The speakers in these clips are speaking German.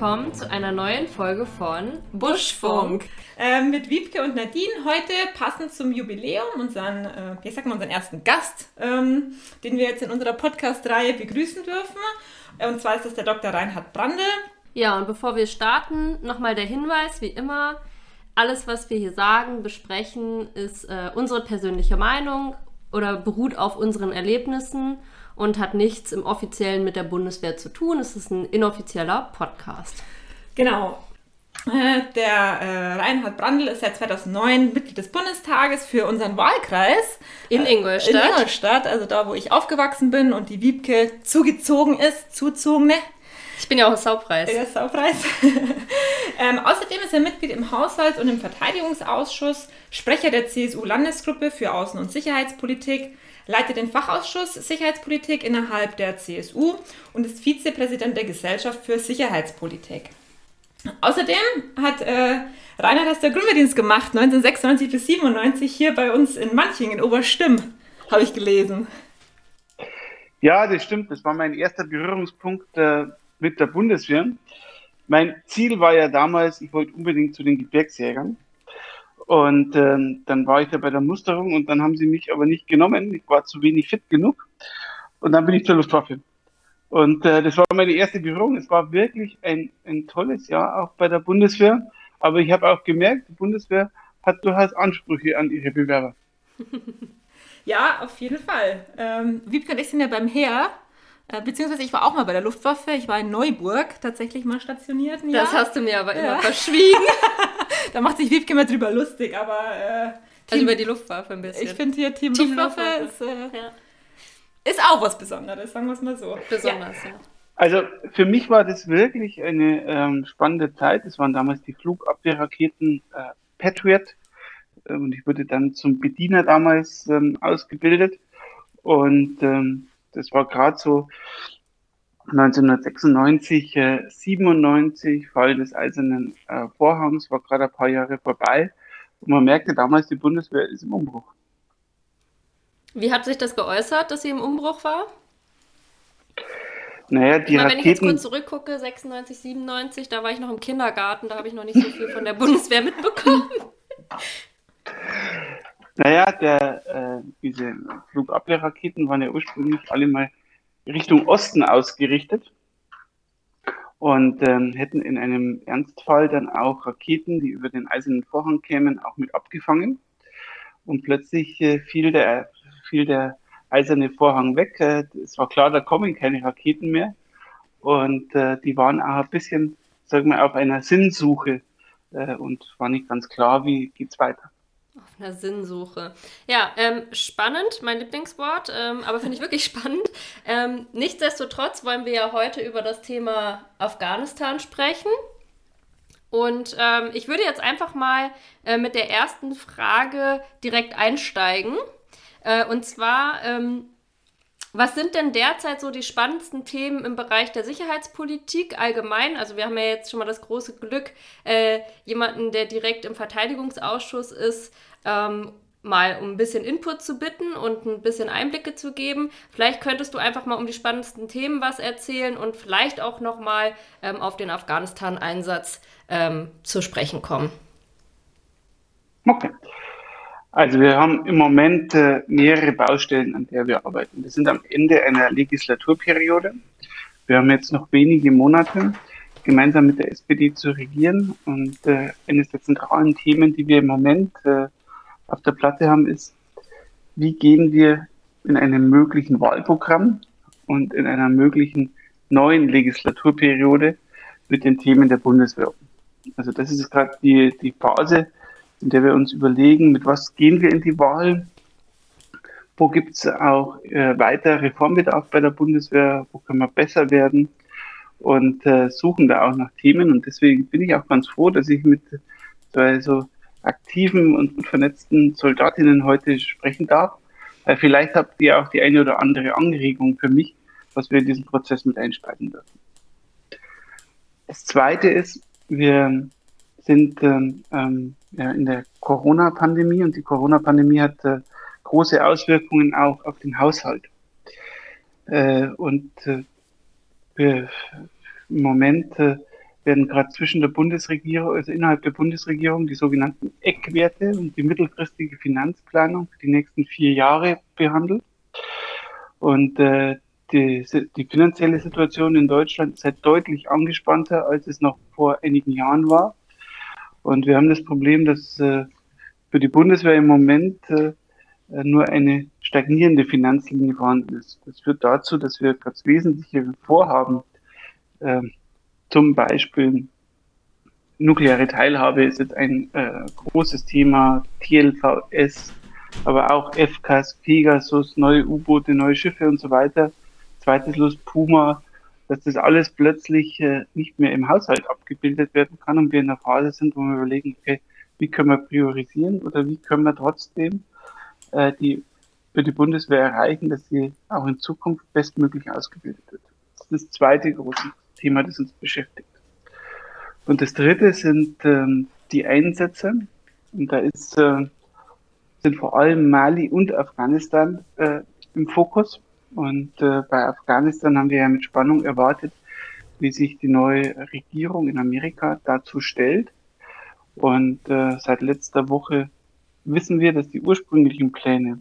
willkommen zu einer neuen Folge von Buschfunk. Äh, mit Wiebke und Nadine heute passend zum Jubiläum unseren, äh, wie sagt man, unseren ersten Gast, ähm, den wir jetzt in unserer Podcast-Reihe begrüßen dürfen. Und zwar ist das der Dr. Reinhard Brandl. Ja, und bevor wir starten, nochmal der Hinweis, wie immer, alles, was wir hier sagen, besprechen, ist äh, unsere persönliche Meinung oder beruht auf unseren Erlebnissen und hat nichts im offiziellen mit der Bundeswehr zu tun. Es ist ein inoffizieller Podcast. Genau. Äh, der äh, Reinhard Brandl ist seit 2009 Mitglied des Bundestages für unseren Wahlkreis. In Ingolstadt. In Ingolstadt, also da, wo ich aufgewachsen bin und die Wiebke zugezogen ist, zuzogene. Ich bin ja auch Saupreis. Der Saupreis. ähm, außerdem ist er Mitglied im Haushalts- und im Verteidigungsausschuss, Sprecher der CSU-Landesgruppe für Außen- und Sicherheitspolitik, leitet den Fachausschuss Sicherheitspolitik innerhalb der CSU und ist Vizepräsident der Gesellschaft für Sicherheitspolitik. Außerdem hat äh, Reinhard aus der Grundwehrdienst gemacht, 1996 bis 97 hier bei uns in Manching in Oberstimm, habe ich gelesen. Ja, das stimmt. Das war mein erster Berührungspunkt äh, mit der Bundeswehr. Mein Ziel war ja damals, ich wollte unbedingt zu den Gebirgsjägern. Und ähm, dann war ich da bei der Musterung und dann haben sie mich aber nicht genommen. Ich war zu wenig fit genug. Und dann bin ich zur Luftwaffe. Und äh, das war meine erste Berührung. Es war wirklich ein, ein tolles Jahr auch bei der Bundeswehr. Aber ich habe auch gemerkt, die Bundeswehr hat durchaus Ansprüche an ihre Bewerber. ja, auf jeden Fall. Ähm, Wiebke und ich sind ja beim Heer. Äh, beziehungsweise ich war auch mal bei der Luftwaffe. Ich war in Neuburg tatsächlich mal stationiert. Das hast du mir aber immer ja. verschwiegen. da macht sich Wiebke immer drüber lustig, aber. Äh, also über die Luftwaffe ein bisschen. Ich finde hier Team, Team Luftwaffe, Luftwaffe. Ist, äh, ja. ist auch was Besonderes, sagen wir es mal so. Besonders, ja. ja. Also für mich war das wirklich eine ähm, spannende Zeit. Es waren damals die Flugabwehrraketen äh, Patriot äh, und ich wurde dann zum Bediener damals ähm, ausgebildet und ähm, das war gerade so 1996, äh, 97, Fall des Eisernen äh, Vorhangs, war gerade ein paar Jahre vorbei. Und man merkte damals, die Bundeswehr ist im Umbruch. Wie hat sich das geäußert, dass sie im Umbruch war? Naja, die meine, Raketen... Wenn ich jetzt kurz zurückgucke, 96, 97, da war ich noch im Kindergarten, da habe ich noch nicht so viel von der Bundeswehr mitbekommen. Naja, der, äh, diese Flugabwehrraketen waren ja ursprünglich alle mal Richtung Osten ausgerichtet und ähm, hätten in einem Ernstfall dann auch Raketen, die über den eisernen Vorhang kämen, auch mit abgefangen. Und plötzlich äh, fiel, der, fiel der eiserne Vorhang weg. Äh, es war klar, da kommen keine Raketen mehr. Und äh, die waren auch ein bisschen, sagen wir, auf einer Sinnsuche äh, und war nicht ganz klar, wie geht's weiter. Einer Sinnsuche. Ja, ähm, spannend, mein Lieblingswort, ähm, aber finde ich wirklich spannend. Ähm, nichtsdestotrotz wollen wir ja heute über das Thema Afghanistan sprechen. Und ähm, ich würde jetzt einfach mal äh, mit der ersten Frage direkt einsteigen. Äh, und zwar, ähm, was sind denn derzeit so die spannendsten Themen im Bereich der Sicherheitspolitik allgemein? Also wir haben ja jetzt schon mal das große Glück, äh, jemanden, der direkt im Verteidigungsausschuss ist, ähm, mal um ein bisschen Input zu bitten und ein bisschen Einblicke zu geben. Vielleicht könntest du einfach mal um die spannendsten Themen was erzählen und vielleicht auch noch mal ähm, auf den Afghanistan-Einsatz ähm, zu sprechen kommen. Okay. Also wir haben im Moment äh, mehrere Baustellen, an der wir arbeiten. Wir sind am Ende einer Legislaturperiode. Wir haben jetzt noch wenige Monate, gemeinsam mit der SPD zu regieren. Und äh, eines der zentralen Themen, die wir im Moment äh, auf der Platte haben, ist, wie gehen wir in einem möglichen Wahlprogramm und in einer möglichen neuen Legislaturperiode mit den Themen der Bundeswehr. Also das ist gerade die, die Phase, in der wir uns überlegen, mit was gehen wir in die Wahl, wo gibt es auch äh, weiter Reformbedarf bei der Bundeswehr, wo können wir besser werden und äh, suchen da auch nach Themen. Und deswegen bin ich auch ganz froh, dass ich mit zwei so aktiven und vernetzten Soldatinnen heute sprechen darf. Weil vielleicht habt ihr auch die eine oder andere Anregung für mich, was wir in diesen Prozess mit einspeisen dürfen. Das zweite ist, wir sind ähm, ähm, ja, in der Corona-Pandemie und die Corona-Pandemie hat äh, große Auswirkungen auch auf den Haushalt. Äh, und äh, wir, im Moment äh, werden gerade zwischen der Bundesregierung, also innerhalb der Bundesregierung, die sogenannten Eckwerte und die mittelfristige Finanzplanung für die nächsten vier Jahre behandelt. Und äh, die, die finanzielle Situation in Deutschland ist halt deutlich angespannter, als es noch vor einigen Jahren war. Und wir haben das Problem, dass äh, für die Bundeswehr im Moment äh, nur eine stagnierende Finanzlinie vorhanden ist. Das führt dazu, dass wir ganz wesentliche Vorhaben, äh, zum Beispiel nukleare Teilhabe ist jetzt ein äh, großes Thema, TLVS, aber auch FCAS, Pegasus, neue U-Boote, neue Schiffe und so weiter. Zweites Los Puma, dass das alles plötzlich äh, nicht mehr im Haushalt abgebildet werden kann und wir in der Phase sind, wo wir überlegen, okay, wie können wir priorisieren oder wie können wir trotzdem äh, die für die Bundeswehr erreichen, dass sie auch in Zukunft bestmöglich ausgebildet wird. Das ist das zweite große Thema, das uns beschäftigt. Und das dritte sind ähm, die Einsätze. Und da ist, äh, sind vor allem Mali und Afghanistan äh, im Fokus. Und äh, bei Afghanistan haben wir ja mit Spannung erwartet, wie sich die neue Regierung in Amerika dazu stellt. Und äh, seit letzter Woche wissen wir, dass die ursprünglichen Pläne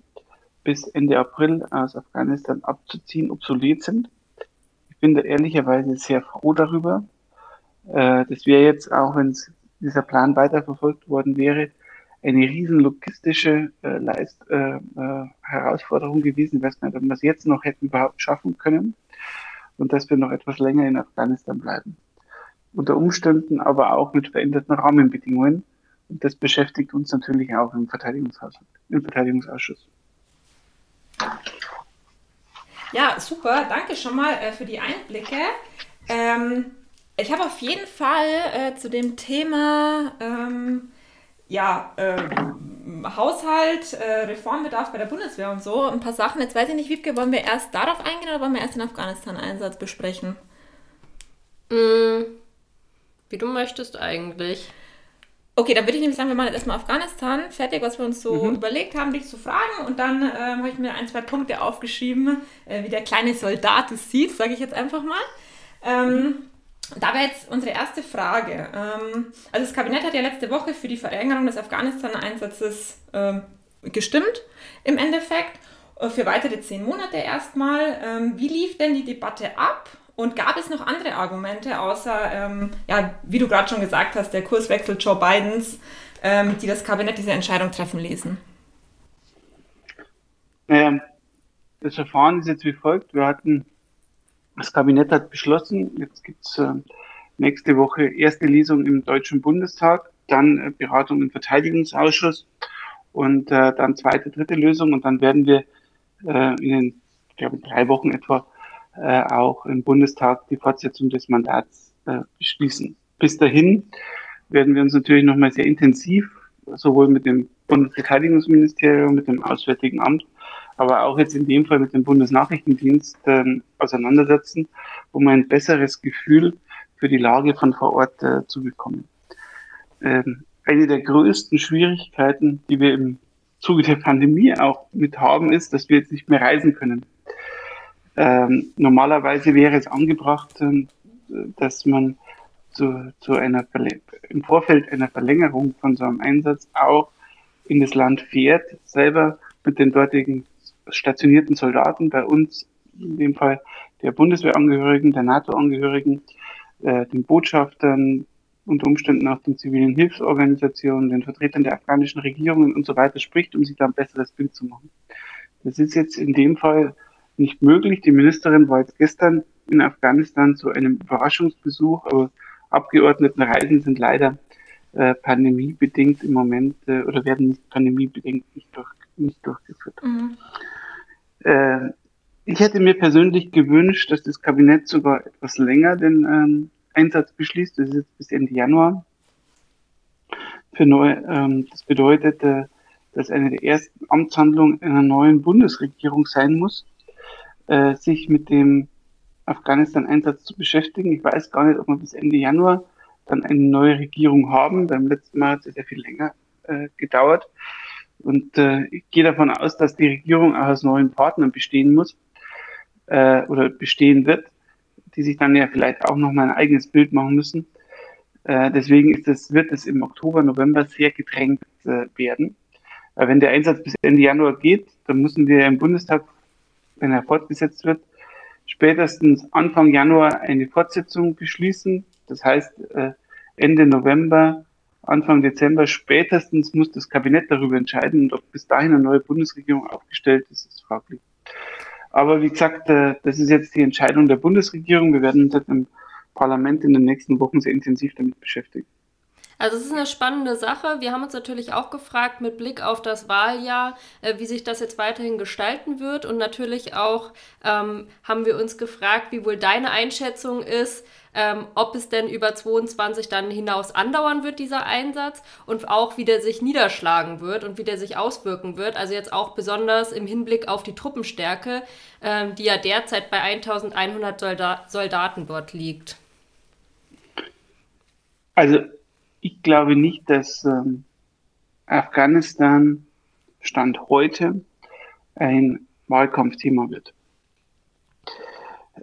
bis Ende April aus Afghanistan abzuziehen obsolet sind. Ich bin da ehrlicherweise sehr froh darüber. Äh, das wäre jetzt, auch wenn dieser Plan weiterverfolgt worden wäre, eine riesen logistische äh, Leist, äh, äh, Herausforderung gewesen. Nicht, ob wir es jetzt noch hätten überhaupt schaffen können und dass wir noch etwas länger in Afghanistan bleiben. Unter Umständen aber auch mit veränderten Rahmenbedingungen. Und das beschäftigt uns natürlich auch im im Verteidigungsausschuss. Ja, super. Danke schon mal äh, für die Einblicke. Ähm, ich habe auf jeden Fall äh, zu dem Thema ähm, ja, ähm, Haushalt, äh, Reformbedarf bei der Bundeswehr und so ein paar Sachen. Jetzt weiß ich nicht, Wiebke, wollen wir erst darauf eingehen oder wollen wir erst den Afghanistan-Einsatz besprechen? Mm, wie du möchtest eigentlich. Okay, dann würde ich nämlich sagen, wir machen jetzt erstmal Afghanistan fertig, was wir uns so mhm. überlegt haben, dich zu fragen. Und dann ähm, habe ich mir ein, zwei Punkte aufgeschrieben, äh, wie der kleine Soldat es sieht, sage ich jetzt einfach mal. Ähm, mhm. Da wäre jetzt unsere erste Frage. Ähm, also das Kabinett hat ja letzte Woche für die Verlängerung des Afghanistan-Einsatzes ähm, gestimmt, im Endeffekt, äh, für weitere zehn Monate erstmal. Ähm, wie lief denn die Debatte ab? Und gab es noch andere Argumente, außer, ähm, ja, wie du gerade schon gesagt hast, der Kurswechsel Joe Bidens, ähm, die das Kabinett diese Entscheidung treffen ließen? Naja, das Verfahren ist jetzt wie folgt. Wir hatten das Kabinett hat beschlossen, jetzt gibt es äh, nächste Woche erste Lesung im Deutschen Bundestag, dann äh, Beratung im Verteidigungsausschuss und äh, dann zweite, dritte Lösung und dann werden wir äh, in den, ich glaube, drei Wochen etwa äh, auch im Bundestag die Fortsetzung des Mandats äh, beschließen. Bis dahin werden wir uns natürlich nochmal sehr intensiv sowohl mit dem Bundesverteidigungsministerium, mit dem Auswärtigen Amt aber auch jetzt in dem Fall mit dem Bundesnachrichtendienst ähm, auseinandersetzen, um ein besseres Gefühl für die Lage von vor Ort äh, zu bekommen. Ähm, eine der größten Schwierigkeiten, die wir im Zuge der Pandemie auch mit haben, ist, dass wir jetzt nicht mehr reisen können. Ähm, normalerweise wäre es angebracht, äh, dass man zu, zu einer im Vorfeld einer Verlängerung von so einem Einsatz auch in das Land fährt, selber mit den dortigen stationierten Soldaten, bei uns in dem Fall der Bundeswehrangehörigen, der NATO-Angehörigen, äh, den Botschaftern, unter Umständen auch den zivilen Hilfsorganisationen, den Vertretern der afghanischen Regierungen und so weiter spricht, um sich da ein besseres Bild zu machen. Das ist jetzt in dem Fall nicht möglich. Die Ministerin war jetzt gestern in Afghanistan zu einem Überraschungsbesuch, aber Abgeordnetenreisen sind leider äh, pandemiebedingt im Moment äh, oder werden nicht pandemiebedingt nicht, durch, nicht durchgeführt. Mhm. Äh, ich hätte mir persönlich gewünscht, dass das Kabinett sogar etwas länger den ähm, Einsatz beschließt. Das ist jetzt bis Ende Januar. Für neu, ähm, das bedeutet, äh, dass eine der ersten Amtshandlungen einer neuen Bundesregierung sein muss, äh, sich mit dem Afghanistan-Einsatz zu beschäftigen. Ich weiß gar nicht, ob wir bis Ende Januar dann eine neue Regierung haben. Beim letzten Mal hat es sehr viel länger äh, gedauert. Und äh, ich gehe davon aus, dass die Regierung auch aus neuen Partnern bestehen muss äh, oder bestehen wird, die sich dann ja vielleicht auch noch mal ein eigenes Bild machen müssen. Äh, deswegen ist es, wird es im Oktober, November sehr gedrängt äh, werden. Äh, wenn der Einsatz bis Ende Januar geht, dann müssen wir im Bundestag, wenn er fortgesetzt wird, spätestens Anfang Januar eine Fortsetzung beschließen. Das heißt, äh, Ende November, Anfang Dezember spätestens muss das Kabinett darüber entscheiden und ob bis dahin eine neue Bundesregierung aufgestellt ist, ist fraglich. Aber wie gesagt, äh, das ist jetzt die Entscheidung der Bundesregierung. Wir werden uns jetzt im Parlament in den nächsten Wochen sehr intensiv damit beschäftigen. Also es ist eine spannende Sache. Wir haben uns natürlich auch gefragt mit Blick auf das Wahljahr, äh, wie sich das jetzt weiterhin gestalten wird. Und natürlich auch ähm, haben wir uns gefragt, wie wohl deine Einschätzung ist, ähm, ob es denn über 22 dann hinaus andauern wird, dieser Einsatz, und auch wie der sich niederschlagen wird und wie der sich auswirken wird. Also jetzt auch besonders im Hinblick auf die Truppenstärke, ähm, die ja derzeit bei 1100 Solda Soldaten dort liegt. Also ich glaube nicht, dass ähm, Afghanistan Stand heute ein Wahlkampfthema wird.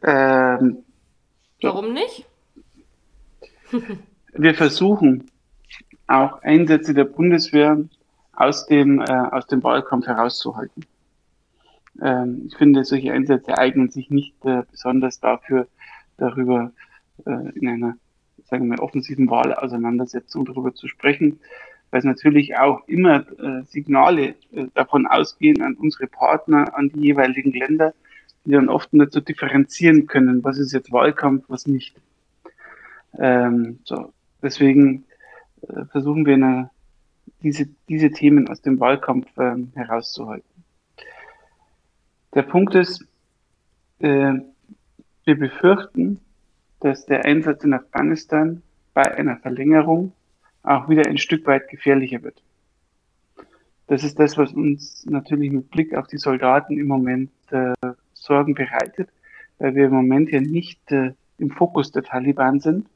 Ähm, Warum nicht? wir versuchen auch Einsätze der Bundeswehr aus dem, äh, aus dem Wahlkampf herauszuhalten. Ähm, ich finde, solche Einsätze eignen sich nicht äh, besonders dafür, darüber äh, in einer sagen wir, offensiven Wahlauseinandersetzung darüber zu sprechen, weil es natürlich auch immer äh, Signale äh, davon ausgehen an unsere Partner, an die jeweiligen Länder, die dann oft nicht so differenzieren können, was ist jetzt Wahlkampf, was nicht. Ähm, so. Deswegen äh, versuchen wir eine, diese, diese Themen aus dem Wahlkampf ähm, herauszuhalten. Der Punkt ist, äh, wir befürchten, dass der Einsatz in Afghanistan bei einer Verlängerung auch wieder ein Stück weit gefährlicher wird. Das ist das, was uns natürlich mit Blick auf die Soldaten im Moment äh, Sorgen bereitet, weil wir im Moment ja nicht äh, im Fokus der Taliban sind.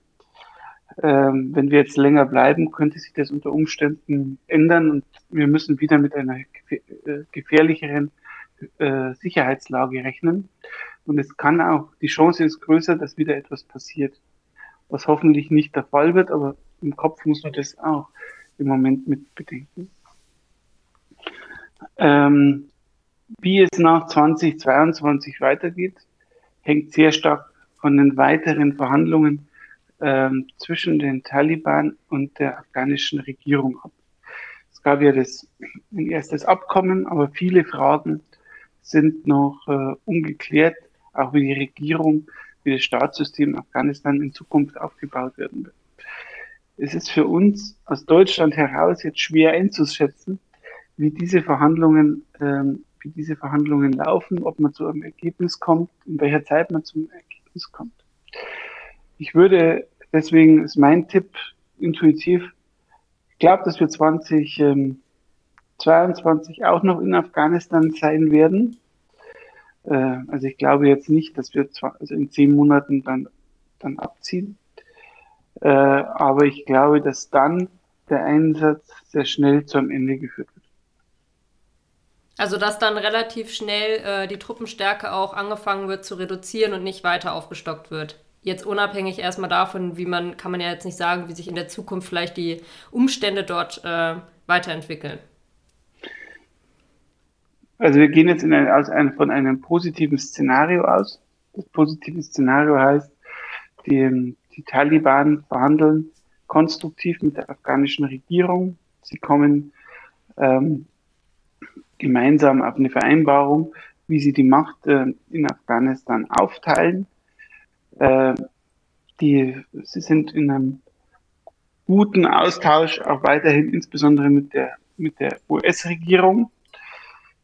Ähm, wenn wir jetzt länger bleiben, könnte sich das unter Umständen ändern und wir müssen wieder mit einer äh, gefährlicheren äh, Sicherheitslage rechnen. Und es kann auch, die Chance ist größer, dass wieder etwas passiert, was hoffentlich nicht der Fall wird, aber im Kopf muss man das auch im Moment mit bedenken. Ähm, wie es nach 2022 weitergeht, hängt sehr stark von den weiteren Verhandlungen ähm, zwischen den Taliban und der afghanischen Regierung ab. Es gab ja das, ein erstes Abkommen, aber viele Fragen sind noch äh, ungeklärt, auch wie die Regierung, wie das Staatssystem Afghanistan in Zukunft aufgebaut werden wird. Es ist für uns aus Deutschland heraus jetzt schwer einzuschätzen, wie diese Verhandlungen, ähm, wie diese Verhandlungen laufen, ob man zu einem Ergebnis kommt, in welcher Zeit man zum Ergebnis kommt. Ich würde, deswegen ist mein Tipp intuitiv, ich glaube, dass wir 2022 ähm, auch noch in Afghanistan sein werden. Äh, also ich glaube jetzt nicht, dass wir zwar, also in zehn Monaten dann, dann abziehen. Äh, aber ich glaube, dass dann der Einsatz sehr schnell zu einem Ende geführt wird. Also dass dann relativ schnell äh, die Truppenstärke auch angefangen wird zu reduzieren und nicht weiter aufgestockt wird. Jetzt unabhängig erstmal davon, wie man, kann man ja jetzt nicht sagen, wie sich in der Zukunft vielleicht die Umstände dort äh, weiterentwickeln. Also wir gehen jetzt in ein, aus ein, von einem positiven Szenario aus. Das positive Szenario heißt, die, die Taliban verhandeln konstruktiv mit der afghanischen Regierung. Sie kommen ähm, gemeinsam auf eine Vereinbarung, wie sie die Macht äh, in Afghanistan aufteilen. Äh, die, sie sind in einem guten Austausch auch weiterhin, insbesondere mit der, mit der US-Regierung.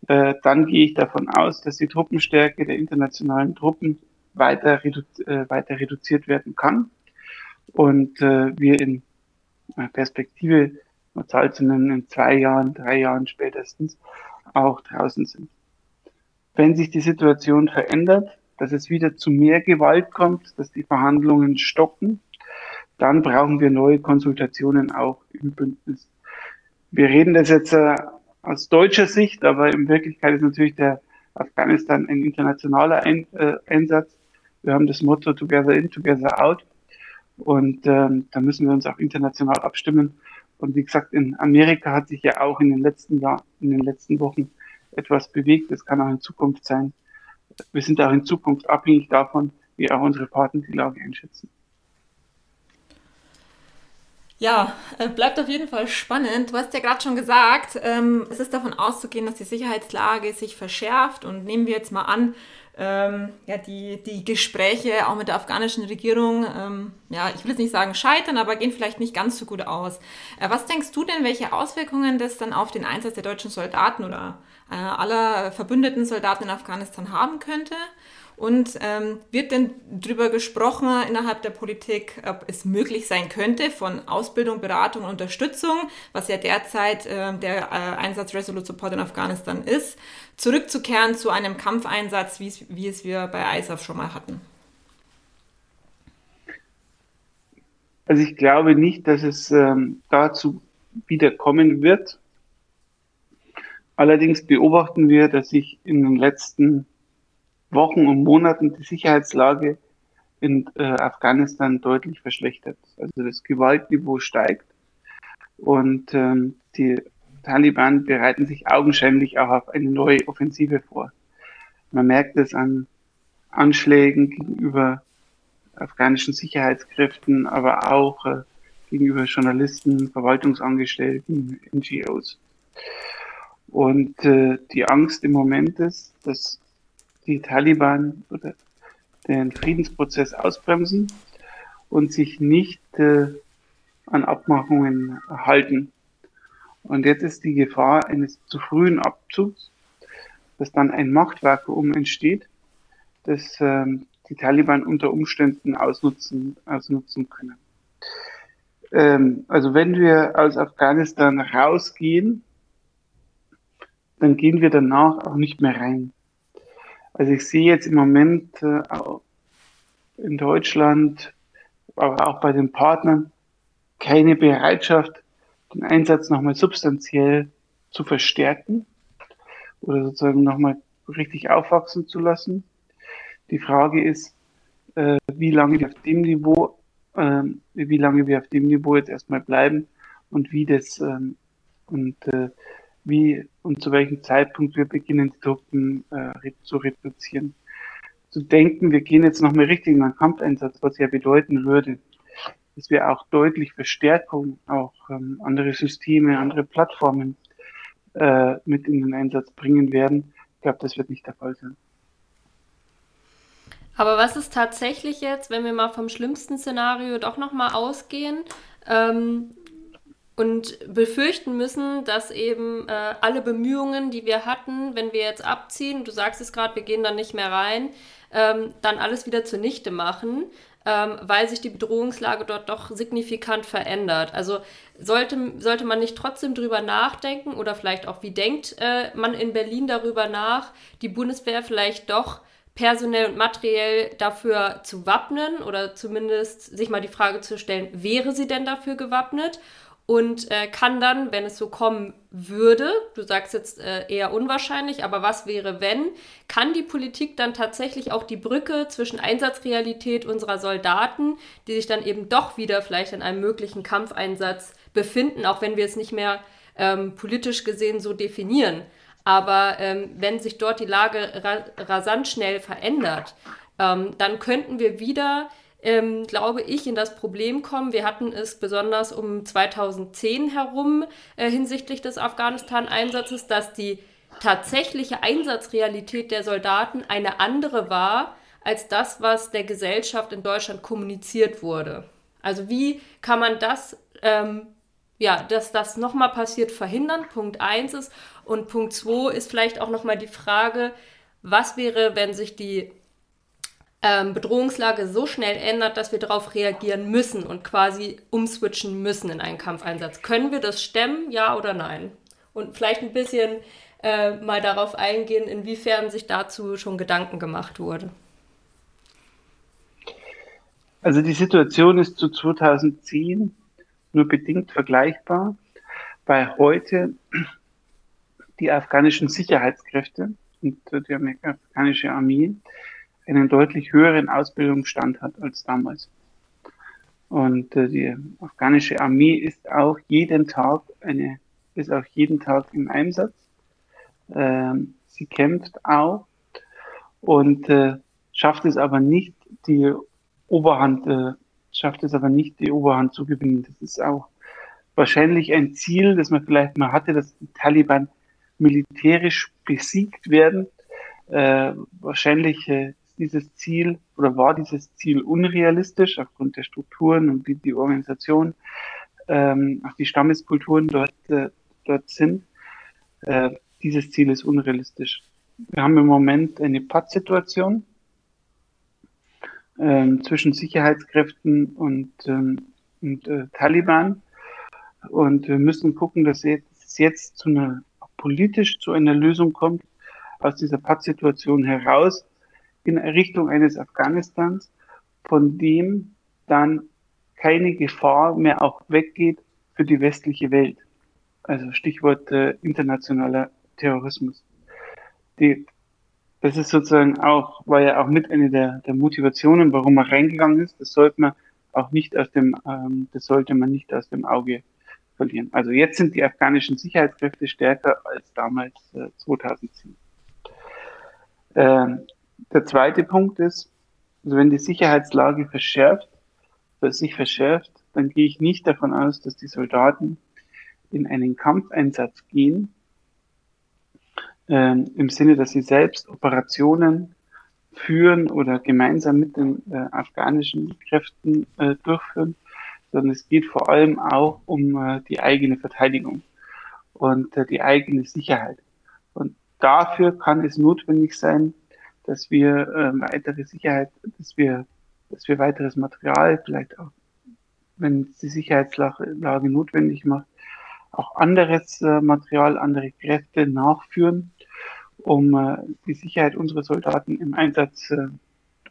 Äh, dann gehe ich davon aus, dass die Truppenstärke der internationalen Truppen weiter, redu äh, weiter reduziert werden kann und äh, wir in Perspektive, eine Zahl zu nennen, in zwei Jahren, drei Jahren spätestens auch draußen sind. Wenn sich die Situation verändert, dass es wieder zu mehr Gewalt kommt, dass die Verhandlungen stocken, dann brauchen wir neue Konsultationen auch im Bündnis. Wir reden das jetzt äh, aus deutscher Sicht, aber in Wirklichkeit ist natürlich der Afghanistan ein internationaler ein, äh, Einsatz. Wir haben das Motto Together in, Together out. Und ähm, da müssen wir uns auch international abstimmen. Und wie gesagt, in Amerika hat sich ja auch in den letzten Jahren, in den letzten Wochen etwas bewegt. Das kann auch in Zukunft sein. Wir sind auch in Zukunft abhängig davon, wie auch unsere Partner die Lage einschätzen. Ja, äh, bleibt auf jeden Fall spannend. Du hast ja gerade schon gesagt, ähm, es ist davon auszugehen, dass die Sicherheitslage sich verschärft. Und nehmen wir jetzt mal an, ähm, ja, die, die Gespräche auch mit der afghanischen Regierung, ähm, ja, ich will jetzt nicht sagen scheitern, aber gehen vielleicht nicht ganz so gut aus. Äh, was denkst du denn, welche Auswirkungen das dann auf den Einsatz der deutschen Soldaten oder äh, aller verbündeten Soldaten in Afghanistan haben könnte? Und ähm, wird denn darüber gesprochen innerhalb der Politik, ob es möglich sein könnte, von Ausbildung, Beratung und Unterstützung, was ja derzeit äh, der äh, Einsatz Resolute Support in Afghanistan ist, zurückzukehren zu einem Kampfeinsatz, wie es wir bei ISAF schon mal hatten? Also ich glaube nicht, dass es ähm, dazu wieder kommen wird. Allerdings beobachten wir, dass sich in den letzten Wochen und Monaten die Sicherheitslage in äh, Afghanistan deutlich verschlechtert. Also das Gewaltniveau steigt und ähm, die Taliban bereiten sich augenscheinlich auch auf eine neue Offensive vor. Man merkt es an Anschlägen gegenüber afghanischen Sicherheitskräften, aber auch äh, gegenüber Journalisten, Verwaltungsangestellten, NGOs. Und äh, die Angst im Moment ist, dass die Taliban oder den Friedensprozess ausbremsen und sich nicht äh, an Abmachungen halten. Und jetzt ist die Gefahr eines zu frühen Abzugs, dass dann ein Machtvakuum entsteht, das ähm, die Taliban unter Umständen ausnutzen, ausnutzen können. Ähm, also wenn wir aus Afghanistan rausgehen, dann gehen wir danach auch nicht mehr rein. Also ich sehe jetzt im Moment äh, in Deutschland, aber auch bei den Partnern keine Bereitschaft, den Einsatz nochmal substanziell zu verstärken oder sozusagen nochmal richtig aufwachsen zu lassen. Die Frage ist, äh, wie lange wir auf dem Niveau, äh, wie lange wir auf dem Niveau jetzt erstmal bleiben und wie das ähm, und äh, wie und zu welchem Zeitpunkt wir beginnen, die Truppen äh, zu reduzieren. Zu denken, wir gehen jetzt nochmal richtig in einen Kampfeinsatz, was ja bedeuten würde, dass wir auch deutlich Verstärkung, auch ähm, andere Systeme, andere Plattformen äh, mit in den Einsatz bringen werden. Ich glaube, das wird nicht der Fall sein. Aber was ist tatsächlich jetzt, wenn wir mal vom schlimmsten Szenario doch nochmal ausgehen? Ähm, und befürchten müssen, dass eben äh, alle Bemühungen, die wir hatten, wenn wir jetzt abziehen, du sagst es gerade, wir gehen dann nicht mehr rein, ähm, dann alles wieder zunichte machen, ähm, weil sich die Bedrohungslage dort doch signifikant verändert. Also sollte, sollte man nicht trotzdem drüber nachdenken oder vielleicht auch, wie denkt äh, man in Berlin darüber nach, die Bundeswehr vielleicht doch personell und materiell dafür zu wappnen oder zumindest sich mal die Frage zu stellen, wäre sie denn dafür gewappnet? Und äh, kann dann, wenn es so kommen würde, du sagst jetzt äh, eher unwahrscheinlich, aber was wäre, wenn, kann die Politik dann tatsächlich auch die Brücke zwischen Einsatzrealität unserer Soldaten, die sich dann eben doch wieder vielleicht in einem möglichen Kampfeinsatz befinden, auch wenn wir es nicht mehr ähm, politisch gesehen so definieren. Aber ähm, wenn sich dort die Lage ra rasant schnell verändert, ähm, dann könnten wir wieder ähm, glaube ich, in das Problem kommen. Wir hatten es besonders um 2010 herum äh, hinsichtlich des Afghanistan-Einsatzes, dass die tatsächliche Einsatzrealität der Soldaten eine andere war als das, was der Gesellschaft in Deutschland kommuniziert wurde. Also wie kann man das, ähm, ja, dass das nochmal passiert, verhindern? Punkt 1 ist. Und Punkt 2 ist vielleicht auch nochmal die Frage, was wäre, wenn sich die ähm, Bedrohungslage so schnell ändert, dass wir darauf reagieren müssen und quasi umswitchen müssen in einen Kampfeinsatz. Können wir das stemmen, ja oder nein? Und vielleicht ein bisschen äh, mal darauf eingehen, inwiefern sich dazu schon Gedanken gemacht wurde. Also die Situation ist zu 2010 nur bedingt vergleichbar, weil heute die afghanischen Sicherheitskräfte und die afghanische Armee einen deutlich höheren Ausbildungsstand hat als damals. Und äh, die afghanische Armee ist auch jeden Tag eine, ist auch jeden Tag im Einsatz. Ähm, sie kämpft auch und äh, schafft es aber nicht, die Oberhand, äh, schafft es aber nicht, die Oberhand zu gewinnen. Das ist auch wahrscheinlich ein Ziel, das man vielleicht mal hatte, dass die Taliban militärisch besiegt werden. Äh, wahrscheinlich äh, dieses Ziel oder war dieses Ziel unrealistisch aufgrund der Strukturen und wie die Organisation, ähm, auch die Stammeskulturen dort, äh, dort sind. Äh, dieses Ziel ist unrealistisch. Wir haben im Moment eine Pattsituation ähm, zwischen Sicherheitskräften und, ähm, und äh, Taliban. Und wir müssen gucken, dass es jetzt zu einer, politisch zu einer Lösung kommt, aus dieser Pattsituation heraus in Richtung eines Afghanistans, von dem dann keine Gefahr mehr auch weggeht für die westliche Welt. Also Stichwort äh, internationaler Terrorismus. Die, das ist sozusagen auch, war ja auch mit eine der, der Motivationen, warum man reingegangen ist. Das sollte man auch nicht aus dem, ähm, das sollte man nicht aus dem Auge verlieren. Also jetzt sind die afghanischen Sicherheitskräfte stärker als damals äh, 2010. Ähm, der zweite Punkt ist, also wenn die Sicherheitslage verschärft, sich verschärft, dann gehe ich nicht davon aus, dass die Soldaten in einen Kampfeinsatz gehen, äh, im Sinne, dass sie selbst Operationen führen oder gemeinsam mit den äh, afghanischen Kräften äh, durchführen, sondern es geht vor allem auch um äh, die eigene Verteidigung und äh, die eigene Sicherheit. Und dafür kann es notwendig sein, dass wir äh, weitere Sicherheit, dass wir, dass wir weiteres Material, vielleicht auch, wenn es die Sicherheitslage notwendig macht, auch anderes äh, Material, andere Kräfte nachführen, um äh, die Sicherheit unserer Soldaten im Einsatz, äh,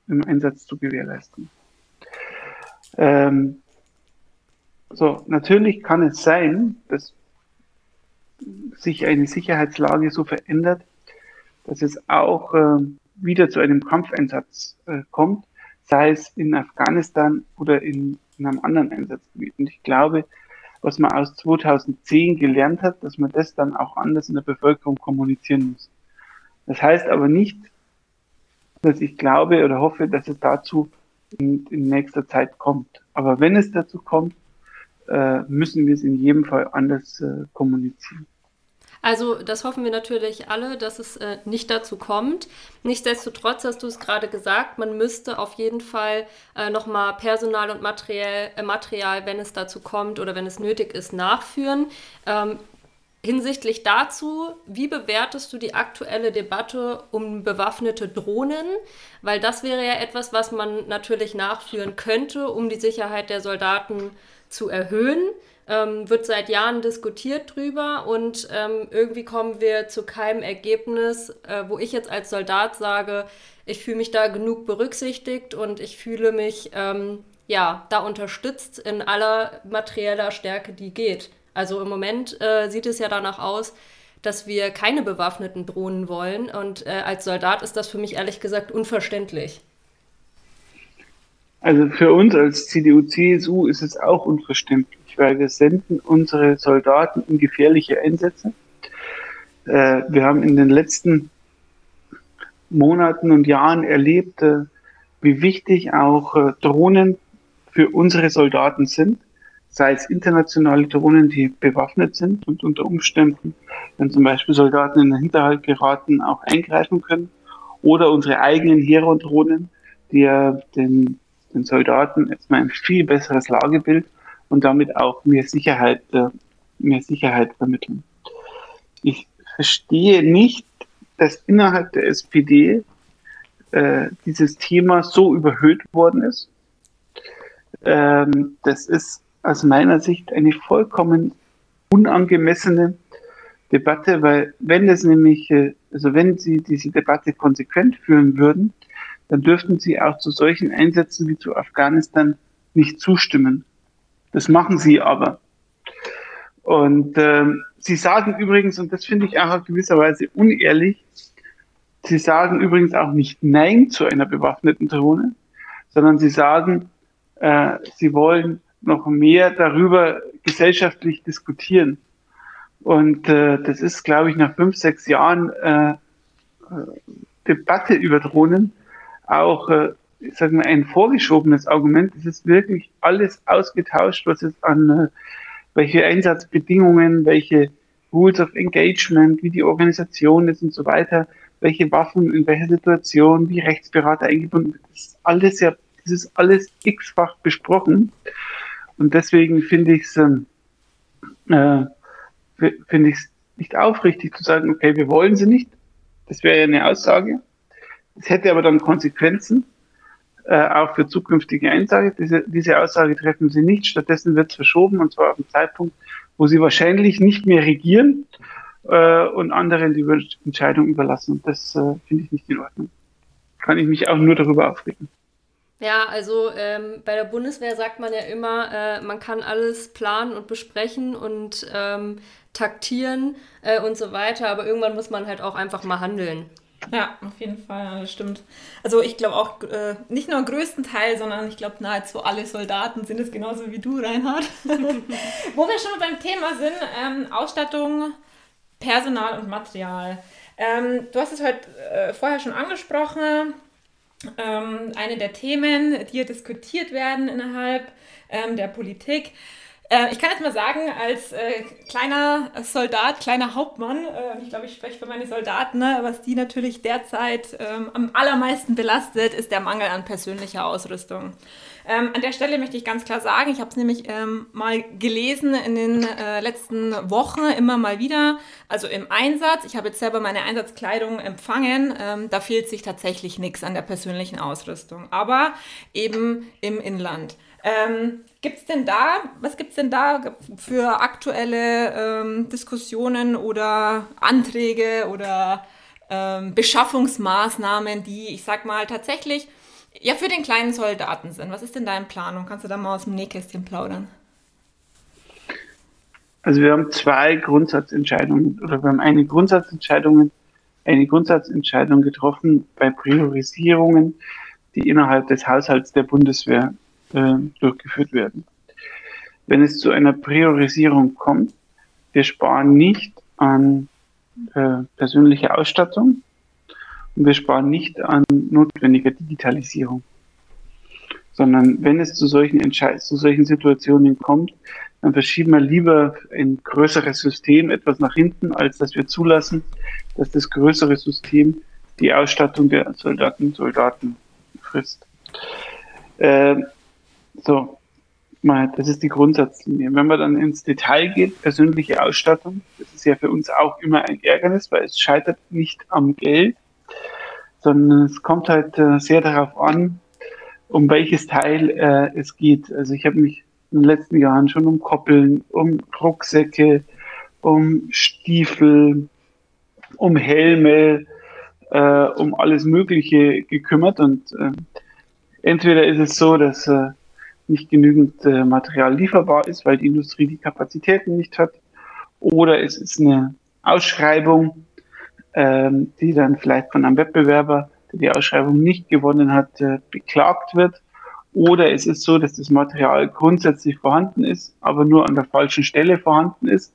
im Einsatz zu gewährleisten. Ähm, so, natürlich kann es sein, dass sich eine Sicherheitslage so verändert, dass es auch äh, wieder zu einem Kampfeinsatz äh, kommt, sei es in Afghanistan oder in, in einem anderen Einsatzgebiet. Und ich glaube, was man aus 2010 gelernt hat, dass man das dann auch anders in der Bevölkerung kommunizieren muss. Das heißt aber nicht, dass ich glaube oder hoffe, dass es dazu in, in nächster Zeit kommt. Aber wenn es dazu kommt, äh, müssen wir es in jedem Fall anders äh, kommunizieren. Also das hoffen wir natürlich alle, dass es äh, nicht dazu kommt. Nichtsdestotrotz hast du es gerade gesagt, man müsste auf jeden Fall äh, nochmal Personal und Material, äh, Material, wenn es dazu kommt oder wenn es nötig ist, nachführen. Ähm, hinsichtlich dazu, wie bewertest du die aktuelle Debatte um bewaffnete Drohnen? Weil das wäre ja etwas, was man natürlich nachführen könnte, um die Sicherheit der Soldaten zu erhöhen ähm, wird seit Jahren diskutiert drüber und ähm, irgendwie kommen wir zu keinem Ergebnis, äh, wo ich jetzt als Soldat sage, ich fühle mich da genug berücksichtigt und ich fühle mich ähm, ja da unterstützt in aller materieller Stärke, die geht. Also im Moment äh, sieht es ja danach aus, dass wir keine bewaffneten Drohnen wollen und äh, als Soldat ist das für mich ehrlich gesagt unverständlich. Also für uns als CDU-CSU ist es auch unverständlich weil wir senden unsere Soldaten in gefährliche Einsätze. Äh, wir haben in den letzten Monaten und Jahren erlebt, äh, wie wichtig auch äh, Drohnen für unsere Soldaten sind, sei es internationale Drohnen, die bewaffnet sind und unter Umständen, wenn zum Beispiel Soldaten in den Hinterhalt geraten, auch eingreifen können, oder unsere eigenen Heron-Drohnen, die ja den, den Soldaten erstmal ein viel besseres Lagebild und damit auch mehr Sicherheit, äh, mehr Sicherheit vermitteln. Ich verstehe nicht, dass innerhalb der SPD äh, dieses Thema so überhöht worden ist. Ähm, das ist aus meiner Sicht eine vollkommen unangemessene Debatte, weil wenn es nämlich, äh, also wenn Sie diese Debatte konsequent führen würden, dann dürften Sie auch zu solchen Einsätzen wie zu Afghanistan nicht zustimmen. Das machen sie aber. Und ähm, sie sagen übrigens, und das finde ich auch auf gewisser Weise unehrlich, sie sagen übrigens auch nicht Nein zu einer bewaffneten Drohne, sondern sie sagen, Äh, sie wollen noch mehr darüber gesellschaftlich diskutieren. Und äh, das ist, glaube ich, nach fünf, sechs Jahren äh, äh Debatte über Drohnen auch, äh, ich sage mal, ein vorgeschobenes Argument. Es ist wirklich alles ausgetauscht, was es an äh, welche Einsatzbedingungen, welche Rules of Engagement, wie die Organisation ist und so weiter, welche Waffen in welcher Situation, wie Rechtsberater eingebunden wird. Das ist alles ja, das ist alles x-fach besprochen. Und deswegen finde ich es ähm, äh, finde ich es nicht aufrichtig zu sagen, okay, wir wollen sie nicht. Das wäre ja eine Aussage. Das hätte aber dann Konsequenzen, äh, auch für zukünftige Einsage. Diese, diese Aussage treffen sie nicht. Stattdessen wird es verschoben, und zwar auf den Zeitpunkt, wo sie wahrscheinlich nicht mehr regieren äh, und anderen die Entscheidung überlassen. Und das äh, finde ich nicht in Ordnung. Kann ich mich auch nur darüber aufregen. Ja, also ähm, bei der Bundeswehr sagt man ja immer, äh, man kann alles planen und besprechen und ähm, taktieren äh, und so weiter, aber irgendwann muss man halt auch einfach mal handeln. Ja, auf jeden Fall, das stimmt. Also ich glaube auch äh, nicht nur größten sondern ich glaube nahezu alle Soldaten sind es genauso wie du, Reinhard. Wo wir schon beim Thema sind, ähm, Ausstattung, Personal und Material. Ähm, du hast es heute äh, vorher schon angesprochen. Ähm, eine der Themen, die hier diskutiert werden innerhalb ähm, der Politik. Äh, ich kann jetzt mal sagen, als äh, kleiner Soldat, kleiner Hauptmann, äh, ich glaube, ich spreche für meine Soldaten, ne, was die natürlich derzeit ähm, am allermeisten belastet, ist der Mangel an persönlicher Ausrüstung. Ähm, an der Stelle möchte ich ganz klar sagen, ich habe es nämlich ähm, mal gelesen in den äh, letzten Wochen immer mal wieder, also im Einsatz. Ich habe jetzt selber meine Einsatzkleidung empfangen. Ähm, da fehlt sich tatsächlich nichts an der persönlichen Ausrüstung, aber eben im Inland. Gibt es denn da, was gibt es denn da für aktuelle ähm, Diskussionen oder Anträge oder ähm, Beschaffungsmaßnahmen, die, ich sag mal, tatsächlich ja für den kleinen Soldaten sind? Was ist denn da in Planung? Kannst du da mal aus dem Nähkästchen plaudern? Also wir haben zwei Grundsatzentscheidungen oder wir haben eine Grundsatzentscheidung, eine Grundsatzentscheidung getroffen bei Priorisierungen, die innerhalb des Haushalts der Bundeswehr äh, durchgeführt werden. Wenn es zu einer Priorisierung kommt, wir sparen nicht an äh, persönlicher Ausstattung und wir sparen nicht an notwendiger Digitalisierung. Sondern wenn es zu solchen, Entschei zu solchen Situationen kommt, dann verschieben wir lieber ein größeres System etwas nach hinten, als dass wir zulassen, dass das größere System die Ausstattung der Soldaten Soldaten frisst. Äh, so, mal, das ist die Grundsatzlinie. Wenn man dann ins Detail geht, persönliche Ausstattung, das ist ja für uns auch immer ein Ärgernis, weil es scheitert nicht am Geld, sondern es kommt halt äh, sehr darauf an, um welches Teil äh, es geht. Also ich habe mich in den letzten Jahren schon um Koppeln, um Rucksäcke, um Stiefel, um Helme, äh, um alles Mögliche gekümmert und äh, entweder ist es so, dass äh, nicht genügend äh, Material lieferbar ist, weil die Industrie die Kapazitäten nicht hat. Oder es ist eine Ausschreibung, ähm, die dann vielleicht von einem Wettbewerber, der die Ausschreibung nicht gewonnen hat, äh, beklagt wird. Oder es ist so, dass das Material grundsätzlich vorhanden ist, aber nur an der falschen Stelle vorhanden ist.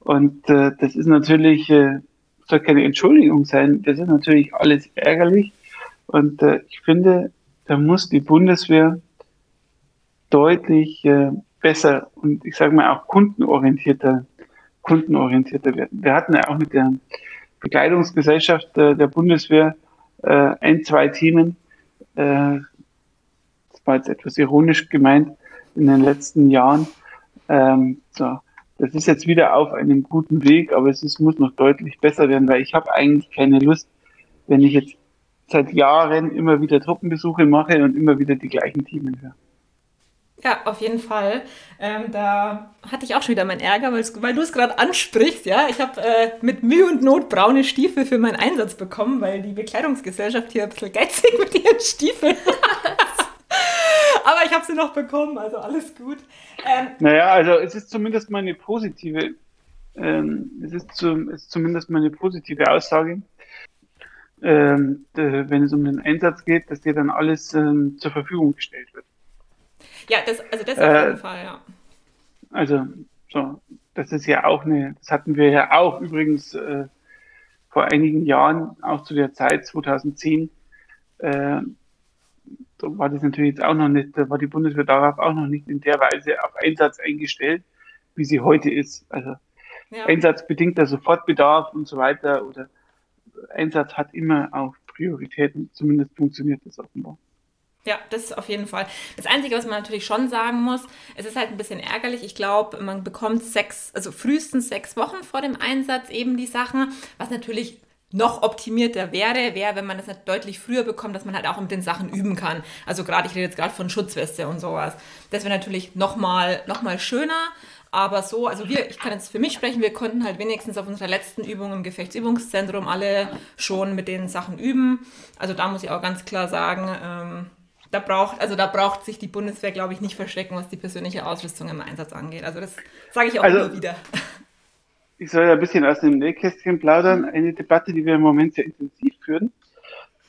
Und äh, das ist natürlich, äh, soll keine Entschuldigung sein, das ist natürlich alles ärgerlich. Und äh, ich finde, da muss die Bundeswehr deutlich äh, besser und ich sage mal auch kundenorientierter, kundenorientierter werden. Wir hatten ja auch mit der Bekleidungsgesellschaft äh, der Bundeswehr äh, ein, zwei Themen, äh, das war jetzt etwas ironisch gemeint, in den letzten Jahren. Ähm, so, das ist jetzt wieder auf einem guten Weg, aber es ist, muss noch deutlich besser werden, weil ich habe eigentlich keine Lust, wenn ich jetzt seit Jahren immer wieder Truppenbesuche mache und immer wieder die gleichen Themen höre. Ja, auf jeden Fall. Ähm, da hatte ich auch schon wieder meinen Ärger, weil du es gerade ansprichst. Ja, ich habe äh, mit Mühe und Not braune Stiefel für meinen Einsatz bekommen, weil die Bekleidungsgesellschaft hier ein bisschen geizig mit ihren Stiefeln Aber ich habe sie noch bekommen, also alles gut. Ähm, naja, also es ist zumindest mal eine positive, ähm, es ist, zu, es ist zumindest mal eine positive Aussage, ähm, wenn es um den Einsatz geht, dass dir dann alles ähm, zur Verfügung gestellt wird. Ja, das, also das auf jeden Fall, ja. Also, so, das ist ja auch eine, das hatten wir ja auch übrigens äh, vor einigen Jahren, auch zu der Zeit 2010, äh, da war das natürlich jetzt auch noch nicht, da war die Bundeswehr darauf auch noch nicht in der Weise auf Einsatz eingestellt, wie sie heute ist. Also ja. einsatzbedingter Sofortbedarf und so weiter oder Einsatz hat immer auch Prioritäten, zumindest funktioniert das offenbar. Ja, das ist auf jeden Fall. Das Einzige, was man natürlich schon sagen muss, es ist halt ein bisschen ärgerlich. Ich glaube, man bekommt sechs, also frühestens sechs Wochen vor dem Einsatz eben die Sachen, was natürlich noch optimierter wäre, wäre, wenn man das halt deutlich früher bekommt, dass man halt auch mit den Sachen üben kann. Also gerade, ich rede jetzt gerade von Schutzweste und sowas. Das wäre natürlich nochmal noch mal schöner. Aber so, also wir, ich kann jetzt für mich sprechen, wir konnten halt wenigstens auf unserer letzten Übung im Gefechtsübungszentrum alle schon mit den Sachen üben. Also da muss ich auch ganz klar sagen, ähm, da braucht, also da braucht sich die Bundeswehr, glaube ich, nicht verstecken, was die persönliche Ausrüstung im Einsatz angeht. Also das sage ich auch also, immer wieder. Ich soll ja ein bisschen aus dem Nähkästchen plaudern. Eine Debatte, die wir im Moment sehr intensiv führen,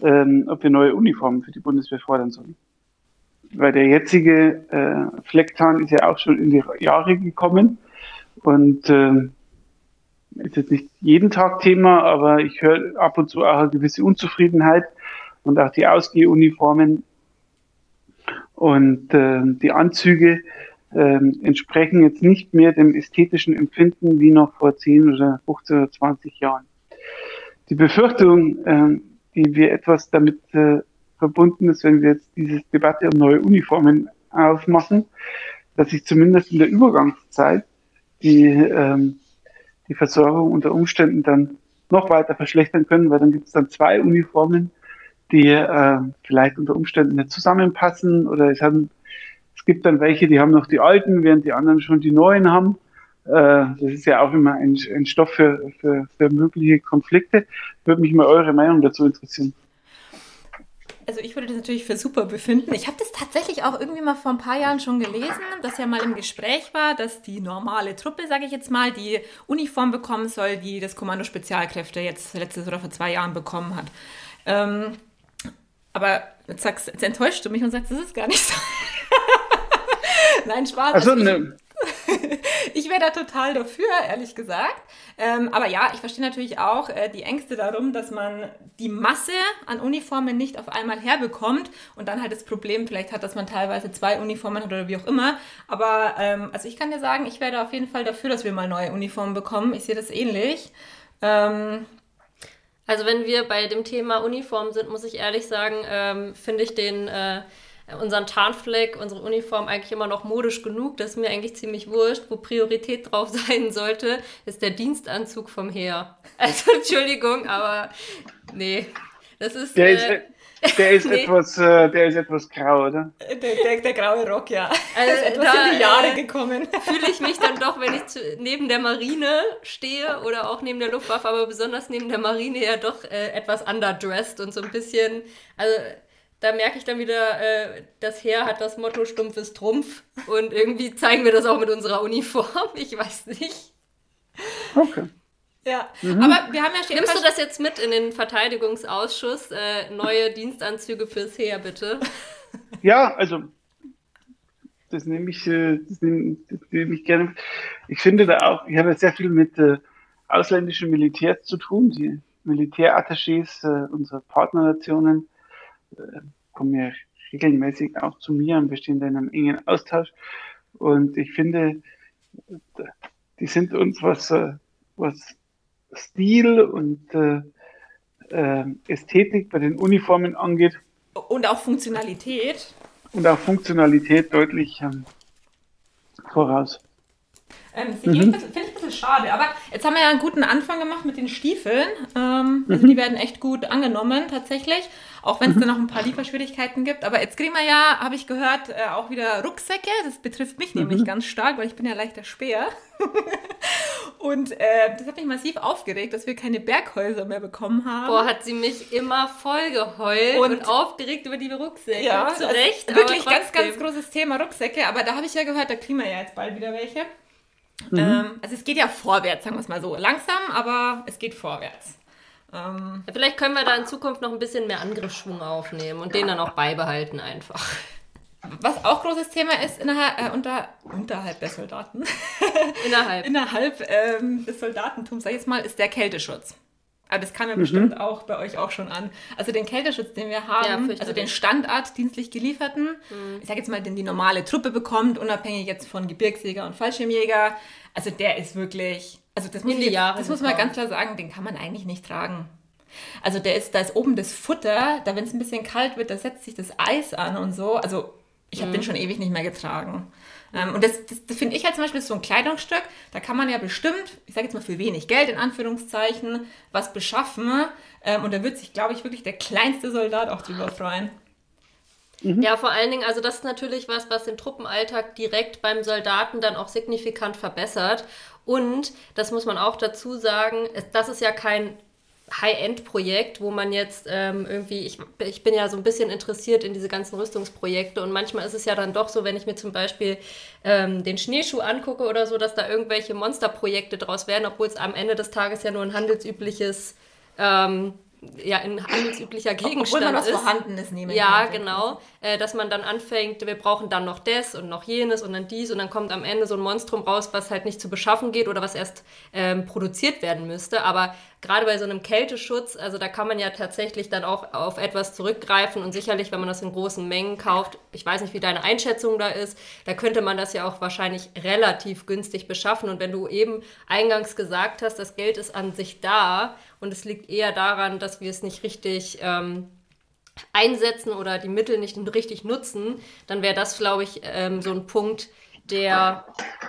ähm, ob wir neue Uniformen für die Bundeswehr fordern sollen. Weil der jetzige äh, Flecktarn ist ja auch schon in die Jahre gekommen und äh, ist jetzt nicht jeden Tag Thema, aber ich höre ab und zu auch eine gewisse Unzufriedenheit und auch die Ausgehuniformen und äh, die Anzüge äh, entsprechen jetzt nicht mehr dem ästhetischen Empfinden wie noch vor 10 oder 15 oder 20 Jahren. Die Befürchtung, äh, die wir etwas damit äh, verbunden ist, wenn wir jetzt diese Debatte um neue Uniformen aufmachen, dass sich zumindest in der Übergangszeit die, ähm, die Versorgung unter Umständen dann noch weiter verschlechtern können, weil dann gibt es dann zwei Uniformen, die äh, vielleicht unter Umständen nicht zusammenpassen oder es, haben, es gibt dann welche, die haben noch die alten, während die anderen schon die neuen haben. Äh, das ist ja auch immer ein, ein Stoff für, für, für mögliche Konflikte. Würde mich mal eure Meinung dazu interessieren. Also ich würde das natürlich für super befinden. Ich habe das tatsächlich auch irgendwie mal vor ein paar Jahren schon gelesen, dass ja mal im Gespräch war, dass die normale Truppe, sage ich jetzt mal, die Uniform bekommen soll, die das Kommando Spezialkräfte jetzt letztes oder vor zwei Jahren bekommen hat. Ähm, aber jetzt, sagst, jetzt enttäuschst du mich und sagst, das ist gar nicht so. Nein, Spaß. Also, ne. ich wäre da total dafür, ehrlich gesagt. Ähm, aber ja, ich verstehe natürlich auch äh, die Ängste darum, dass man die Masse an Uniformen nicht auf einmal herbekommt und dann halt das Problem vielleicht hat, dass man teilweise zwei Uniformen hat oder wie auch immer. Aber ähm, also ich kann dir sagen, ich wäre da auf jeden Fall dafür, dass wir mal neue Uniformen bekommen. Ich sehe das ähnlich. Ähm, also wenn wir bei dem Thema Uniform sind, muss ich ehrlich sagen, ähm, finde ich den äh, unseren Tarnfleck, unsere Uniform eigentlich immer noch modisch genug. Das ist mir eigentlich ziemlich wurscht. Wo Priorität drauf sein sollte, ist der Dienstanzug vom Heer. Also Entschuldigung, aber nee. Das ist. Äh, ist der ist, nee. etwas, äh, der ist etwas grau, oder? Der, der, der graue Rock, ja. Also, ist etwas da, in die Jahre äh, gekommen. Fühle ich mich dann doch, wenn ich zu, neben der Marine stehe oder auch neben der Luftwaffe, aber besonders neben der Marine ja doch äh, etwas underdressed und so ein bisschen, also da merke ich dann wieder, äh, das Heer hat das Motto stumpfes Trumpf und irgendwie zeigen wir das auch mit unserer Uniform. Ich weiß nicht. Okay. Ja, mhm. aber wir haben ja schon. Nimmst du das jetzt mit in den Verteidigungsausschuss? Äh, neue Dienstanzüge fürs Heer, bitte. Ja, also das nehme ich, äh, das nehme, das nehme ich gerne. Ich finde da auch, ich habe sehr viel mit äh, ausländischen Militärs zu tun. Die Militärattachés äh, unserer Partnernationen äh, kommen ja regelmäßig auch zu mir und bestehen da in einem engen Austausch. Und ich finde, die sind uns, was, äh, was Stil und äh, äh, Ästhetik bei den Uniformen angeht. Und auch Funktionalität. Und auch Funktionalität deutlich ähm, voraus. Ähm, mhm. Finde ich ein bisschen schade, aber jetzt haben wir ja einen guten Anfang gemacht mit den Stiefeln. Ähm, also mhm. Die werden echt gut angenommen tatsächlich, auch wenn es mhm. da noch ein paar Lieferschwierigkeiten gibt. Aber jetzt kriegen wir ja, habe ich gehört, äh, auch wieder Rucksäcke. Das betrifft mich mhm. nämlich ganz stark, weil ich bin ja leichter Speer. Und äh, das hat mich massiv aufgeregt, dass wir keine Berghäuser mehr bekommen haben. Boah, hat sie mich immer voll geheult und, und aufgeregt über die Rucksäcke. Ja, zu Recht. Wirklich ganz, ganz großes Thema Rucksäcke. Aber da habe ich ja gehört, da kriegen wir ja jetzt bald wieder welche. Mhm. Ähm, also es geht ja vorwärts, sagen wir es mal so. Langsam, aber es geht vorwärts. Ähm, Vielleicht können wir da in Zukunft noch ein bisschen mehr Angriffsschwung aufnehmen und den dann auch beibehalten einfach. Was auch großes Thema ist innerhalb, äh, unter, unterhalb der Soldaten. innerhalb. innerhalb ähm, des Soldatentums, sag ich jetzt mal, ist der Kälteschutz. Aber das kam ja mhm. bestimmt auch bei euch auch schon an. Also den Kälteschutz, den wir haben, ja, also den Standard dienstlich gelieferten, mhm. ich sage jetzt mal, den die normale Truppe bekommt, unabhängig jetzt von Gebirgsjäger und Fallschirmjäger. Also der ist wirklich, also das muss, jetzt, das muss man ganz klar sagen, den kann man eigentlich nicht tragen. Also der ist, da ist oben das Futter, da wenn es ein bisschen kalt wird, da setzt sich das Eis an und so. Also ich habe mhm. den schon ewig nicht mehr getragen. Ähm, und das, das, das finde ich halt zum Beispiel so ein Kleidungsstück, da kann man ja bestimmt, ich sage jetzt mal für wenig Geld in Anführungszeichen, was beschaffen. Ähm, und da wird sich, glaube ich, wirklich der kleinste Soldat auch drüber freuen. Mhm. Ja, vor allen Dingen, also das ist natürlich was, was den Truppenalltag direkt beim Soldaten dann auch signifikant verbessert. Und das muss man auch dazu sagen, das ist ja kein High-End-Projekt, wo man jetzt ähm, irgendwie, ich, ich bin ja so ein bisschen interessiert in diese ganzen Rüstungsprojekte und manchmal ist es ja dann doch so, wenn ich mir zum Beispiel ähm, den Schneeschuh angucke oder so, dass da irgendwelche Monsterprojekte draus werden, obwohl es am Ende des Tages ja nur ein handelsübliches ähm, ja in handelsüblicher Gegenstand Obwohl man was ist. Vorhandenes nehmen Ja, kann, genau. Äh, dass man dann anfängt, wir brauchen dann noch das und noch jenes und dann dies und dann kommt am Ende so ein Monstrum raus, was halt nicht zu beschaffen geht oder was erst ähm, produziert werden müsste. Aber gerade bei so einem Kälteschutz, also da kann man ja tatsächlich dann auch auf etwas zurückgreifen und sicherlich, wenn man das in großen Mengen kauft, ich weiß nicht, wie deine Einschätzung da ist, da könnte man das ja auch wahrscheinlich relativ günstig beschaffen. Und wenn du eben eingangs gesagt hast, das Geld ist an sich da und es liegt eher daran, dass wir es nicht richtig ähm, einsetzen oder die Mittel nicht richtig nutzen, dann wäre das, glaube ich, ähm, so ein Punkt, der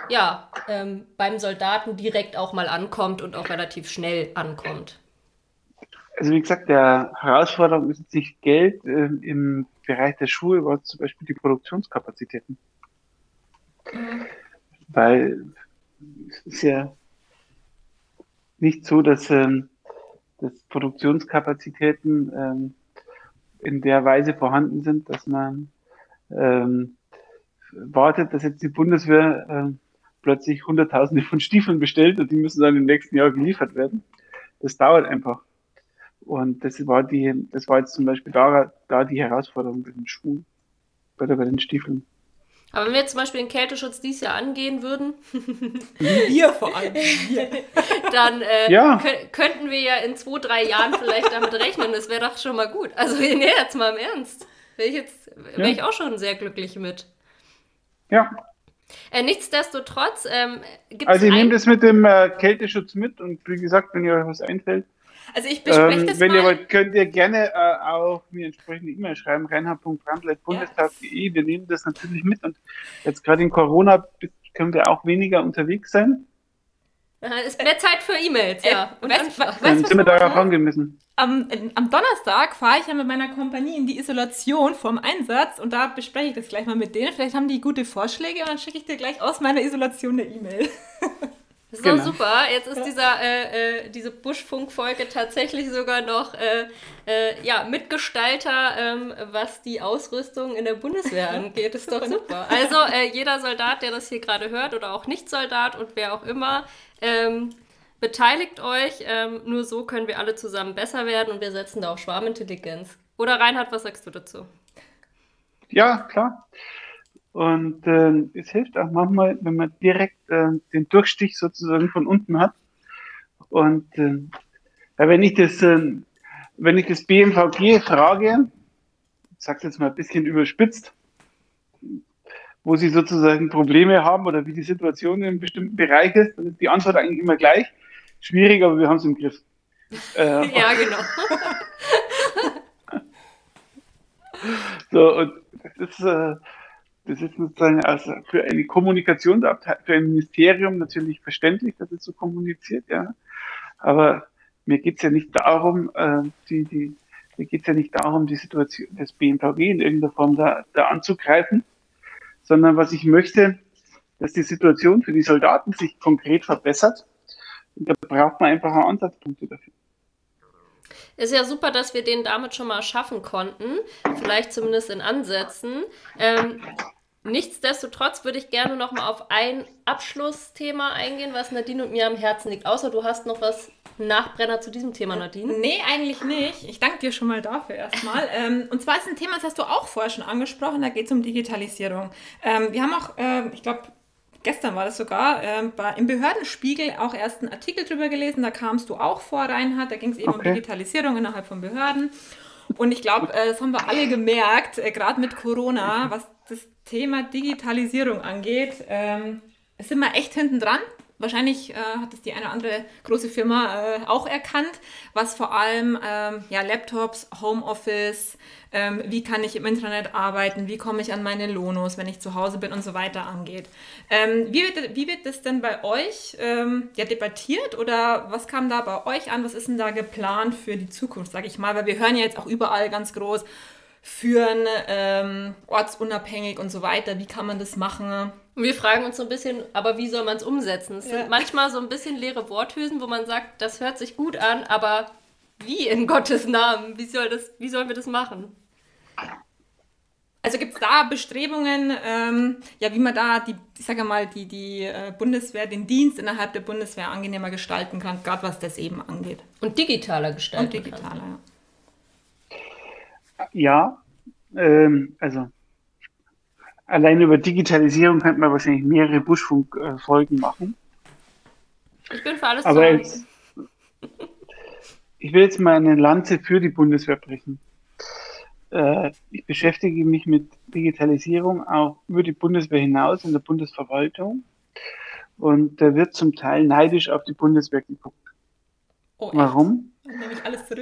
ja ähm, beim Soldaten direkt auch mal ankommt und auch relativ schnell ankommt. Also wie gesagt, der Herausforderung ist jetzt nicht Geld äh, im Bereich der Schuhe, aber zum Beispiel die Produktionskapazitäten. Mhm. Weil es ist ja nicht so, dass, ähm, dass Produktionskapazitäten ähm, in der Weise vorhanden sind, dass man ähm, wartet, dass jetzt die Bundeswehr äh, plötzlich Hunderttausende von Stiefeln bestellt und die müssen dann im nächsten Jahr geliefert werden. Das dauert einfach. Und das war die, das war jetzt zum Beispiel da, da die Herausforderung bei den Schuhen, bei, der, bei den Stiefeln. Aber wenn wir jetzt zum Beispiel den Kälteschutz dieses Jahr angehen würden, wir vor allem, wir. dann äh, ja. könnten wir ja in zwei, drei Jahren vielleicht damit rechnen. Das wäre doch schon mal gut. Also nee, jetzt mal im Ernst. Wäre ich jetzt, wäre ja. ich auch schon sehr glücklich mit. Ja. Äh, nichtsdestotrotz ähm, gibt Also ich nehme das mit dem äh, Kälteschutz mit und wie gesagt, wenn ihr euch was einfällt. Also ich bespreche ähm, das Wenn mal. ihr wollt, könnt ihr gerne äh, auch mir entsprechende E-Mail schreiben, reinhard.brandleit.bundestag.de. Ja. Wir nehmen das natürlich mit und jetzt gerade in Corona können wir auch weniger unterwegs sein. Es ist mehr Zeit für E-Mails, ja. Äh, und weißt, weißt, dann sind wir darauf angemessen. Am, am Donnerstag fahre ich ja mit meiner Kompanie in die Isolation vorm Einsatz und da bespreche ich das gleich mal mit denen. Vielleicht haben die gute Vorschläge und dann schicke ich dir gleich aus meiner Isolation eine E-Mail. So genau. super. Jetzt ist dieser, äh, äh, diese Buschfunk-Folge tatsächlich sogar noch äh, äh, ja, Mitgestalter, ähm, was die Ausrüstung in der Bundeswehr angeht. Ist doch super. Also äh, jeder Soldat, der das hier gerade hört oder auch Nicht-Soldat und wer auch immer, ähm, beteiligt euch. Ähm, nur so können wir alle zusammen besser werden und wir setzen da auf Schwarmintelligenz. Oder Reinhard, was sagst du dazu? Ja, klar. Und äh, es hilft auch manchmal, wenn man direkt äh, den Durchstich sozusagen von unten hat. Und äh, wenn ich das, äh, wenn ich das BMVG frage, ich sag's jetzt mal ein bisschen überspitzt, wo sie sozusagen Probleme haben oder wie die Situation in einem bestimmten Bereich ist, dann ist die Antwort eigentlich immer gleich. Schwierig, aber wir haben es im Griff. Äh, ja, genau. so, und das ist, äh, das ist sozusagen also für eine Kommunikationsabteilung, für ein Ministerium natürlich verständlich, dass es so kommuniziert, ja. Aber mir geht's ja nicht darum, äh, die, die, mir geht's ja nicht darum, die Situation des BMVG in irgendeiner Form da, da anzugreifen, sondern was ich möchte, dass die Situation für die Soldaten sich konkret verbessert. Und da braucht man einfach Ansatzpunkte dafür. Ist ja super, dass wir den damit schon mal schaffen konnten. Vielleicht zumindest in Ansätzen. Ähm, nichtsdestotrotz würde ich gerne noch mal auf ein Abschlussthema eingehen, was Nadine und mir am Herzen liegt. Außer du hast noch was Nachbrenner zu diesem Thema, Nadine? Nee, eigentlich nicht. Ich danke dir schon mal dafür erstmal. ähm, und zwar ist ein Thema, das hast du auch vorher schon angesprochen, da geht es um Digitalisierung. Ähm, wir haben auch, ähm, ich glaube, gestern war das sogar, ähm, bei, im Behördenspiegel auch erst einen Artikel drüber gelesen, da kamst du auch vor, Reinhard, da ging es eben okay. um Digitalisierung innerhalb von Behörden. Und ich glaube, äh, das haben wir alle gemerkt, äh, gerade mit Corona, was das Thema Digitalisierung angeht. Ähm, sind wir echt hinten dran. Wahrscheinlich äh, hat es die eine oder andere große Firma äh, auch erkannt, was vor allem ähm, ja, Laptops, Homeoffice, ähm, wie kann ich im Internet arbeiten, wie komme ich an meine Lonos, wenn ich zu Hause bin und so weiter angeht. Ähm, wie, wird, wie wird das denn bei euch ähm, ja, debattiert oder was kam da bei euch an? Was ist denn da geplant für die Zukunft, sage ich mal? Weil wir hören ja jetzt auch überall ganz groß, führen, ähm, ortsunabhängig und so weiter. Wie kann man das machen? Wir fragen uns so ein bisschen, aber wie soll man es umsetzen? Es ja. sind manchmal so ein bisschen leere Worthülsen, wo man sagt, das hört sich gut an, aber wie in Gottes Namen? Wie, soll das, wie sollen wir das machen? Also gibt es da Bestrebungen, ähm, ja, wie man da die, ich sage mal, die, die äh, Bundeswehr, den Dienst innerhalb der Bundeswehr angenehmer gestalten kann, gerade was das eben angeht. Und digitaler gestalten Und digitaler, kann. ja. Ja, ähm, also allein über Digitalisierung könnte man wahrscheinlich mehrere Buschfunk-Folgen machen. Ich bin für alles Aber jetzt, ich will jetzt mal eine Lanze für die Bundeswehr brechen. Äh, ich beschäftige mich mit Digitalisierung auch über die Bundeswehr hinaus in der Bundesverwaltung. Und da wird zum Teil neidisch auf die Bundeswehr geguckt. Oh, Warum?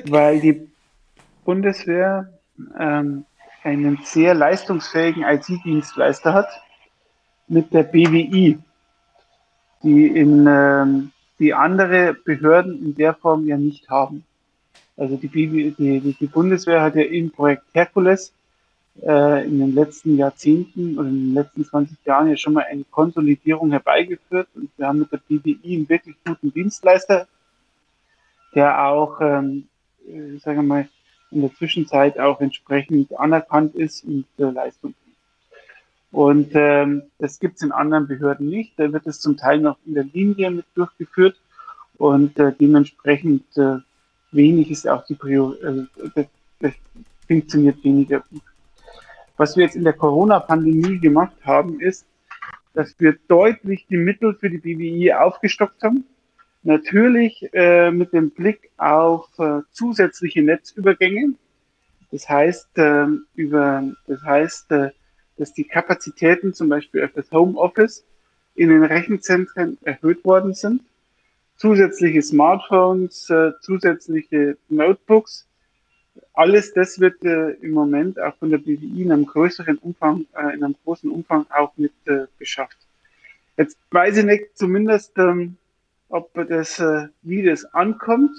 Weil die Bundeswehr ähm, einen sehr leistungsfähigen IT-Dienstleister hat mit der BWI, die, in, ähm, die andere Behörden in der Form ja nicht haben. Also die, BWI, die, die Bundeswehr hat ja im Projekt Herkules äh, in den letzten Jahrzehnten oder in den letzten 20 Jahren ja schon mal eine Konsolidierung herbeigeführt und wir haben mit der BWI einen wirklich guten Dienstleister, der auch, ähm, äh, sagen wir mal, in der Zwischenzeit auch entsprechend anerkannt ist und äh, Leistung Und ähm, das gibt es in anderen Behörden nicht. Da wird es zum Teil noch in der Linie mit durchgeführt und äh, dementsprechend äh, wenig ist auch die Prior äh, das, das funktioniert weniger gut. Was wir jetzt in der Corona-Pandemie gemacht haben, ist, dass wir deutlich die Mittel für die BWI aufgestockt haben. Natürlich äh, mit dem Blick auf äh, zusätzliche Netzübergänge. Das heißt, äh, über, das heißt, äh, dass die Kapazitäten zum Beispiel auf das Homeoffice in den Rechenzentren erhöht worden sind. Zusätzliche Smartphones, äh, zusätzliche Notebooks. Alles das wird äh, im Moment auch von der BWI in einem größeren Umfang, in einem großen Umfang auch mit beschafft. Jetzt weiß ich nicht, zumindest ähm, ob das, äh, wie das ankommt.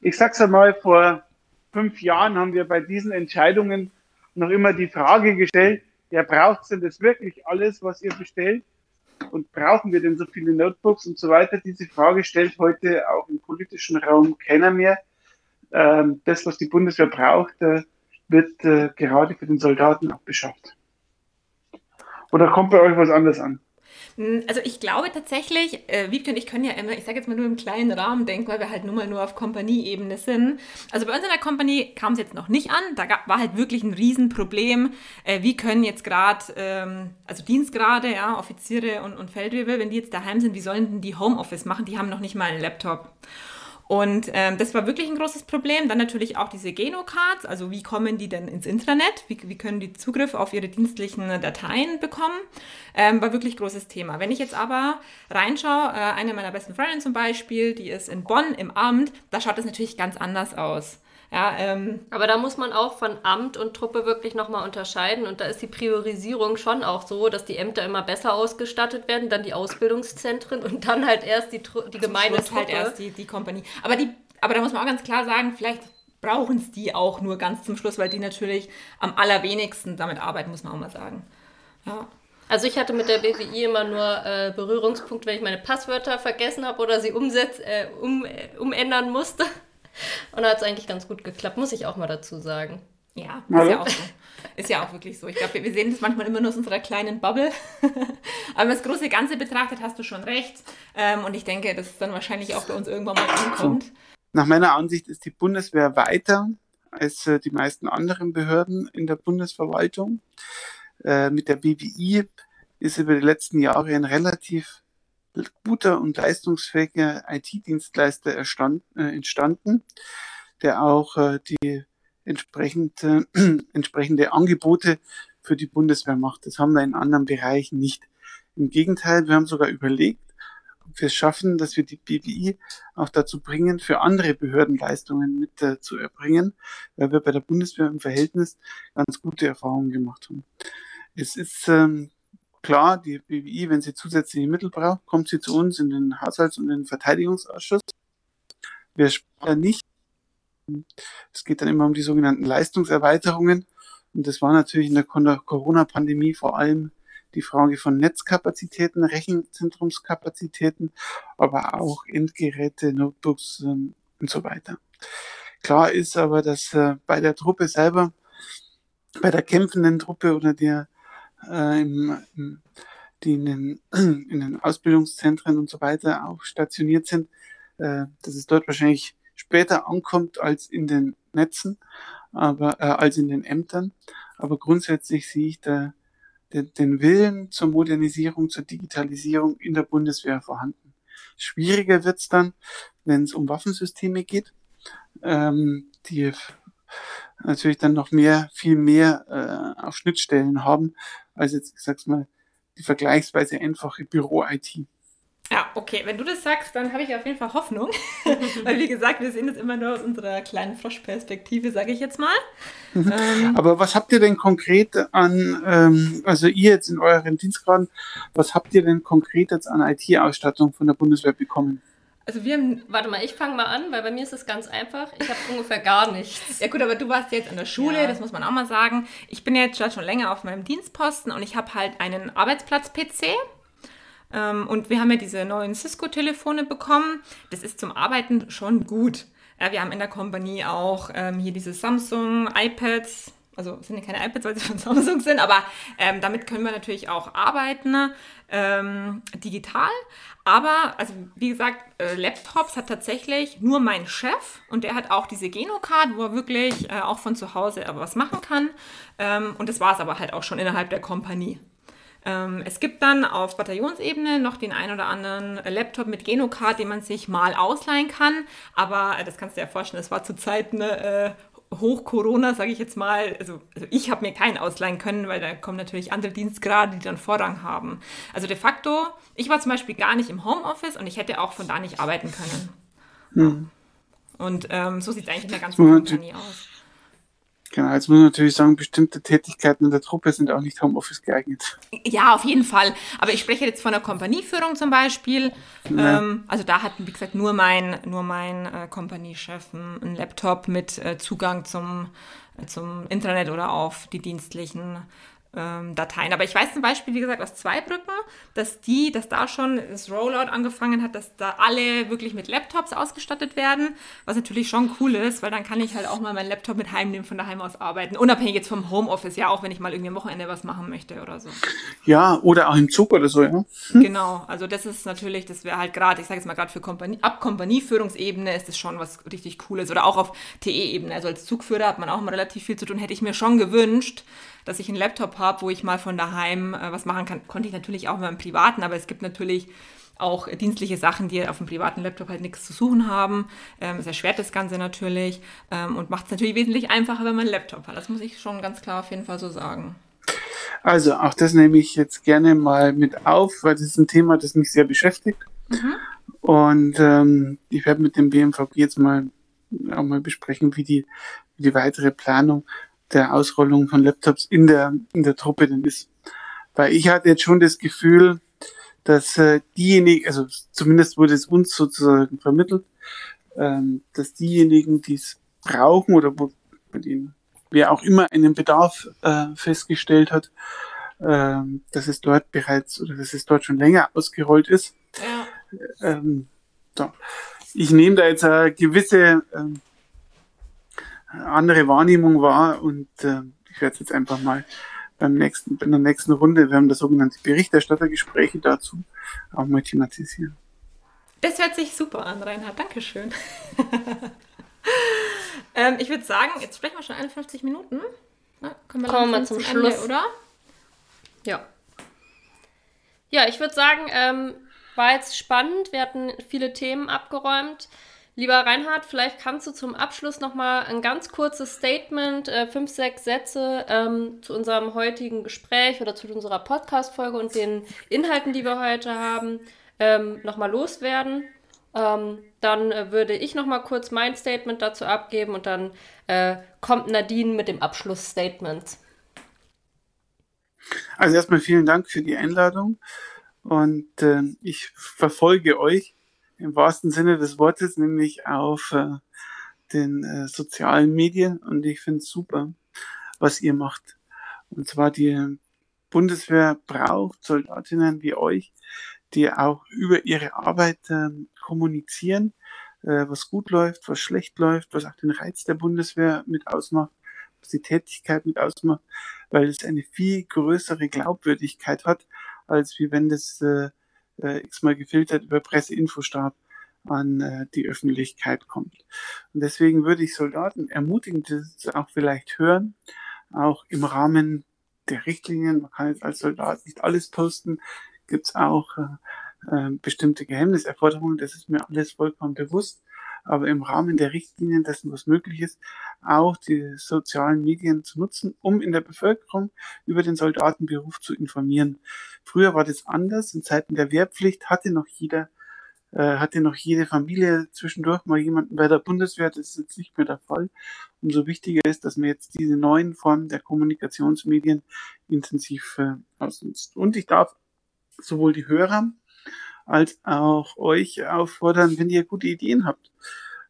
Ich sag's einmal, vor fünf Jahren haben wir bei diesen Entscheidungen noch immer die Frage gestellt, ja, braucht denn das wirklich alles, was ihr bestellt? Und brauchen wir denn so viele Notebooks und so weiter? Diese Frage stellt heute auch im politischen Raum keiner mehr. Ähm, das, was die Bundeswehr braucht, äh, wird äh, gerade für den Soldaten auch beschafft. Oder kommt bei euch was anderes an? Also ich glaube tatsächlich, äh, Wiebke und ich können ja immer, ich sage jetzt mal nur im kleinen Rahmen denken, weil wir halt nun mal nur auf Kompanieebene sind. Also bei uns in der Kompanie kam es jetzt noch nicht an. Da gab, war halt wirklich ein Riesenproblem. Äh, wie können jetzt gerade, ähm, also Dienstgrade, ja, Offiziere und, und Feldwebel, wenn die jetzt daheim sind, wie sollen denn die Homeoffice machen? Die haben noch nicht mal einen Laptop. Und ähm, das war wirklich ein großes Problem. Dann natürlich auch diese Genocards, also wie kommen die denn ins Intranet? Wie, wie können die Zugriff auf ihre dienstlichen Dateien bekommen? Ähm, war wirklich großes Thema. Wenn ich jetzt aber reinschaue, äh, eine meiner besten Freundinnen zum Beispiel, die ist in Bonn im Amt, da schaut es natürlich ganz anders aus. Ja, ähm, Aber da muss man auch von Amt und Truppe wirklich nochmal unterscheiden. Und da ist die Priorisierung schon auch so, dass die Ämter immer besser ausgestattet werden, dann die Ausbildungszentren und dann halt erst die, die gemeine Truppe. halt erst die, die Kompanie. Aber, die, aber da muss man auch ganz klar sagen, vielleicht brauchen es die auch nur ganz zum Schluss, weil die natürlich am allerwenigsten damit arbeiten, muss man auch mal sagen. Ja. Also ich hatte mit der BWI immer nur äh, Berührungspunkt, wenn ich meine Passwörter vergessen habe oder sie umsetz, äh, um, äh, umändern musste. Und da hat es eigentlich ganz gut geklappt, muss ich auch mal dazu sagen. Ja, ist ja auch so. Ist ja auch wirklich so. Ich glaube, wir sehen das manchmal immer nur aus unserer kleinen Bubble. Aber wenn man das große Ganze betrachtet, hast du schon recht. Ähm, und ich denke, dass es dann wahrscheinlich auch bei uns irgendwann mal ankommt. Nach meiner Ansicht ist die Bundeswehr weiter als äh, die meisten anderen Behörden in der Bundesverwaltung. Äh, mit der BWI ist über die letzten Jahre ein relativ guter und leistungsfähiger IT-Dienstleister äh, entstanden, der auch äh, die entsprechende, entsprechende Angebote für die Bundeswehr macht. Das haben wir in anderen Bereichen nicht. Im Gegenteil, wir haben sogar überlegt, ob wir es schaffen, dass wir die BWI auch dazu bringen, für andere Behördenleistungen mit äh, zu erbringen, weil wir bei der Bundeswehr im Verhältnis ganz gute Erfahrungen gemacht haben. Es ist ähm, klar, die BWI, wenn sie zusätzliche Mittel braucht, kommt sie zu uns in den Haushalts- und den Verteidigungsausschuss. Wir sparen nicht es geht dann immer um die sogenannten Leistungserweiterungen. Und das war natürlich in der Corona-Pandemie vor allem die Frage von Netzkapazitäten, Rechenzentrumskapazitäten, aber auch Endgeräte, Notebooks ähm, und so weiter. Klar ist aber, dass äh, bei der Truppe selber, bei der kämpfenden Truppe oder der, äh, im, im, die in den, in den Ausbildungszentren und so weiter auch stationiert sind, äh, dass es dort wahrscheinlich später ankommt als in den Netzen, aber äh, als in den Ämtern. Aber grundsätzlich sehe ich da den, den Willen zur Modernisierung, zur Digitalisierung in der Bundeswehr vorhanden. Schwieriger wird's dann, wenn es um Waffensysteme geht, ähm, die natürlich dann noch mehr, viel mehr äh, auf Schnittstellen haben, als jetzt, ich sag's mal, die vergleichsweise einfache Büro-IT. Ja, okay. Wenn du das sagst, dann habe ich auf jeden Fall Hoffnung. Weil, wie gesagt, wir sehen das immer nur aus unserer kleinen Froschperspektive, sage ich jetzt mal. Mhm. Ähm, Aber was habt ihr denn konkret an, ähm, also ihr jetzt in euren Dienstgraden, was habt ihr denn konkret jetzt an IT-Ausstattung von der Bundeswehr bekommen? Also wir haben, warte mal, ich fange mal an, weil bei mir ist es ganz einfach. Ich habe ungefähr gar nichts. Ja gut, aber du warst jetzt in der Schule, ja. das muss man auch mal sagen. Ich bin jetzt schon länger auf meinem Dienstposten und ich habe halt einen Arbeitsplatz-PC. Ähm, und wir haben ja diese neuen Cisco-Telefone bekommen. Das ist zum Arbeiten schon gut. Wir haben in der Kompanie auch ähm, hier diese Samsung iPads. Also sind ja keine iPads, weil sie von Samsung sind, aber ähm, damit können wir natürlich auch arbeiten, ähm, digital. Aber, also wie gesagt, äh, Laptops hat tatsächlich nur mein Chef und der hat auch diese Genocard, wo er wirklich äh, auch von zu Hause was machen kann. Ähm, und das war es aber halt auch schon innerhalb der Kompanie. Ähm, es gibt dann auf Bataillonsebene noch den ein oder anderen Laptop mit Genocard, den man sich mal ausleihen kann. Aber äh, das kannst du dir ja vorstellen, das war zur Zeit eine äh, Hoch-Corona, sage ich jetzt mal, also, also ich habe mir keinen ausleihen können, weil da kommen natürlich andere Dienstgrade, die dann Vorrang haben. Also de facto, ich war zum Beispiel gar nicht im Homeoffice und ich hätte auch von da nicht arbeiten können. Hm. Und ähm, so sieht es eigentlich in der ganzen Kompanie aus. Genau, jetzt muss man natürlich sagen, bestimmte Tätigkeiten in der Truppe sind auch nicht Homeoffice geeignet. Ja, auf jeden Fall. Aber ich spreche jetzt von der Kompanieführung zum Beispiel. Ja. Ähm, also da hat, wie gesagt, nur mein, nur mein äh, Kompaniechef einen Laptop mit äh, Zugang zum, zum Internet oder auf die dienstlichen ähm, Dateien. Aber ich weiß zum Beispiel, wie gesagt, aus Zweibrücken, dass die, dass da schon das Rollout angefangen hat, dass da alle wirklich mit Laptops ausgestattet werden, was natürlich schon cool ist, weil dann kann ich halt auch mal meinen Laptop mit heimnehmen, von daheim aus arbeiten. Unabhängig jetzt vom Homeoffice, ja, auch wenn ich mal irgendwie am Wochenende was machen möchte oder so. Ja, oder auch im Zug oder so, ja. Hm. Genau, also das ist natürlich, das wäre halt gerade, ich sage jetzt mal gerade für Kompanie, ab Kompanieführungsebene ist das schon was richtig Cooles. Oder auch auf TE-Ebene. Also als Zugführer hat man auch immer relativ viel zu tun, hätte ich mir schon gewünscht, dass ich einen Laptop habe, wo ich mal von daheim äh, was machen kann. Konnte ich natürlich auch mit einem privaten, aber es gibt natürlich auch dienstliche Sachen, die auf dem privaten Laptop halt nichts zu suchen haben. Ähm, es erschwert das Ganze natürlich ähm, und macht es natürlich wesentlich einfacher, wenn man einen Laptop hat. Das muss ich schon ganz klar auf jeden Fall so sagen. Also auch das nehme ich jetzt gerne mal mit auf, weil das ist ein Thema, das mich sehr beschäftigt. Mhm. Und ähm, ich werde mit dem BMVG jetzt mal auch mal besprechen, wie die, wie die weitere Planung der Ausrollung von Laptops in der, in der Truppe denn ist. Weil ich hatte jetzt schon das Gefühl, dass äh, diejenigen, also zumindest wurde es uns sozusagen vermittelt, ähm, dass diejenigen, die es brauchen oder wo, bei denen wer auch immer einen Bedarf äh, festgestellt hat, äh, dass es dort bereits oder dass es dort schon länger ausgerollt ist. Ja. Ähm, so. Ich nehme da jetzt eine gewisse ähm, andere Wahrnehmung war und äh, ich werde es jetzt einfach mal beim nächsten, in der nächsten Runde, wir haben das sogenannte Berichterstattergespräche dazu, auch mal thematisieren. Das hört sich super an, Reinhard. Dankeschön. ähm, ich würde sagen, jetzt sprechen wir schon 51 Minuten. Na, kommen wir, kommen wir zum, zum Schluss, Ende, oder? Ja. Ja, ich würde sagen, ähm, war jetzt spannend. Wir hatten viele Themen abgeräumt. Lieber Reinhard, vielleicht kannst du zum Abschluss nochmal ein ganz kurzes Statement, äh, fünf, sechs Sätze ähm, zu unserem heutigen Gespräch oder zu unserer Podcast-Folge und den Inhalten, die wir heute haben, ähm, nochmal loswerden. Ähm, dann äh, würde ich nochmal kurz mein Statement dazu abgeben und dann äh, kommt Nadine mit dem Abschlussstatement. Also erstmal vielen Dank für die Einladung und äh, ich verfolge euch im wahrsten Sinne des Wortes, nämlich auf äh, den äh, sozialen Medien. Und ich finde es super, was ihr macht. Und zwar die Bundeswehr braucht Soldatinnen wie euch, die auch über ihre Arbeit äh, kommunizieren, äh, was gut läuft, was schlecht läuft, was auch den Reiz der Bundeswehr mit ausmacht, was die Tätigkeit mit ausmacht, weil es eine viel größere Glaubwürdigkeit hat, als wie wenn das äh, äh, x-mal gefiltert über Presseinfostab an äh, die Öffentlichkeit kommt. Und deswegen würde ich Soldaten ermutigen, das auch vielleicht hören, auch im Rahmen der Richtlinien. Man kann jetzt als Soldat nicht alles posten, gibt es auch äh, äh, bestimmte Geheimniserforderungen, das ist mir alles vollkommen bewusst. Aber im Rahmen der Richtlinien dessen, was möglich ist, auch die sozialen Medien zu nutzen, um in der Bevölkerung über den Soldatenberuf zu informieren. Früher war das anders. In Zeiten der Wehrpflicht hatte noch jeder, äh, hatte noch jede Familie zwischendurch mal jemanden bei der Bundeswehr. Das ist jetzt nicht mehr der Fall. Umso wichtiger ist, dass man jetzt diese neuen Formen der Kommunikationsmedien intensiv äh, ausnutzt. Und ich darf sowohl die Hörer als auch euch auffordern, wenn ihr gute Ideen habt.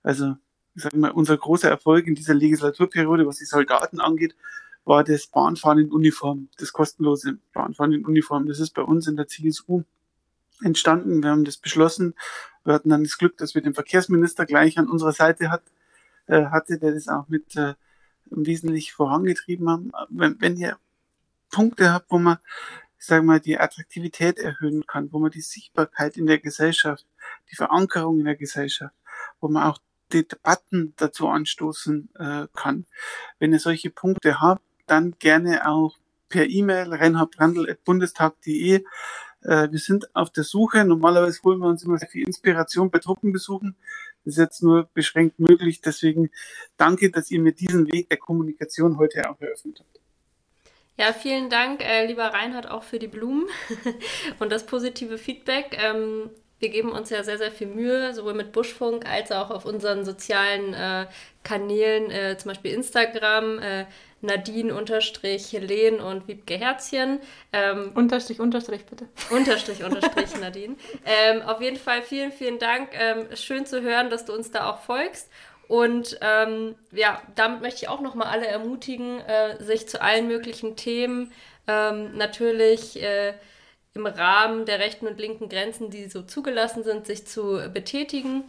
Also, ich sage mal, unser großer Erfolg in dieser Legislaturperiode, was die Soldaten angeht, war das Bahnfahren in Uniform, das kostenlose Bahnfahren in Uniform. Das ist bei uns in der CSU entstanden. Wir haben das beschlossen. Wir hatten dann das Glück, dass wir den Verkehrsminister gleich an unserer Seite hat, äh, hatte, der das auch mit äh, wesentlich vorangetrieben haben. Wenn, wenn ihr Punkte habt, wo man, ich sage mal, die Attraktivität erhöhen kann, wo man die Sichtbarkeit in der Gesellschaft, die Verankerung in der Gesellschaft, wo man auch die Debatten dazu anstoßen äh, kann. Wenn ihr solche Punkte habt, dann gerne auch per E-Mail reinhardbrandl.bundestag.de. Äh, wir sind auf der Suche. Normalerweise holen wir uns immer sehr viel Inspiration bei Truppenbesuchen. Das ist jetzt nur beschränkt möglich. Deswegen danke, dass ihr mir diesen Weg der Kommunikation heute auch eröffnet habt. Ja, vielen Dank, äh, lieber Reinhard, auch für die Blumen und das positive Feedback. Ähm, wir geben uns ja sehr, sehr viel Mühe, sowohl mit Buschfunk als auch auf unseren sozialen äh, Kanälen, äh, zum Beispiel Instagram, äh, Nadine unterstrich Helen und Wiebke Herzchen. Ähm, unterstrich, unterstrich bitte. Unterstrich, unterstrich Nadine. Ähm, auf jeden Fall vielen, vielen Dank. Ähm, schön zu hören, dass du uns da auch folgst. Und ähm, ja, damit möchte ich auch nochmal alle ermutigen, äh, sich zu allen möglichen Themen ähm, natürlich äh, im Rahmen der rechten und linken Grenzen, die so zugelassen sind, sich zu betätigen.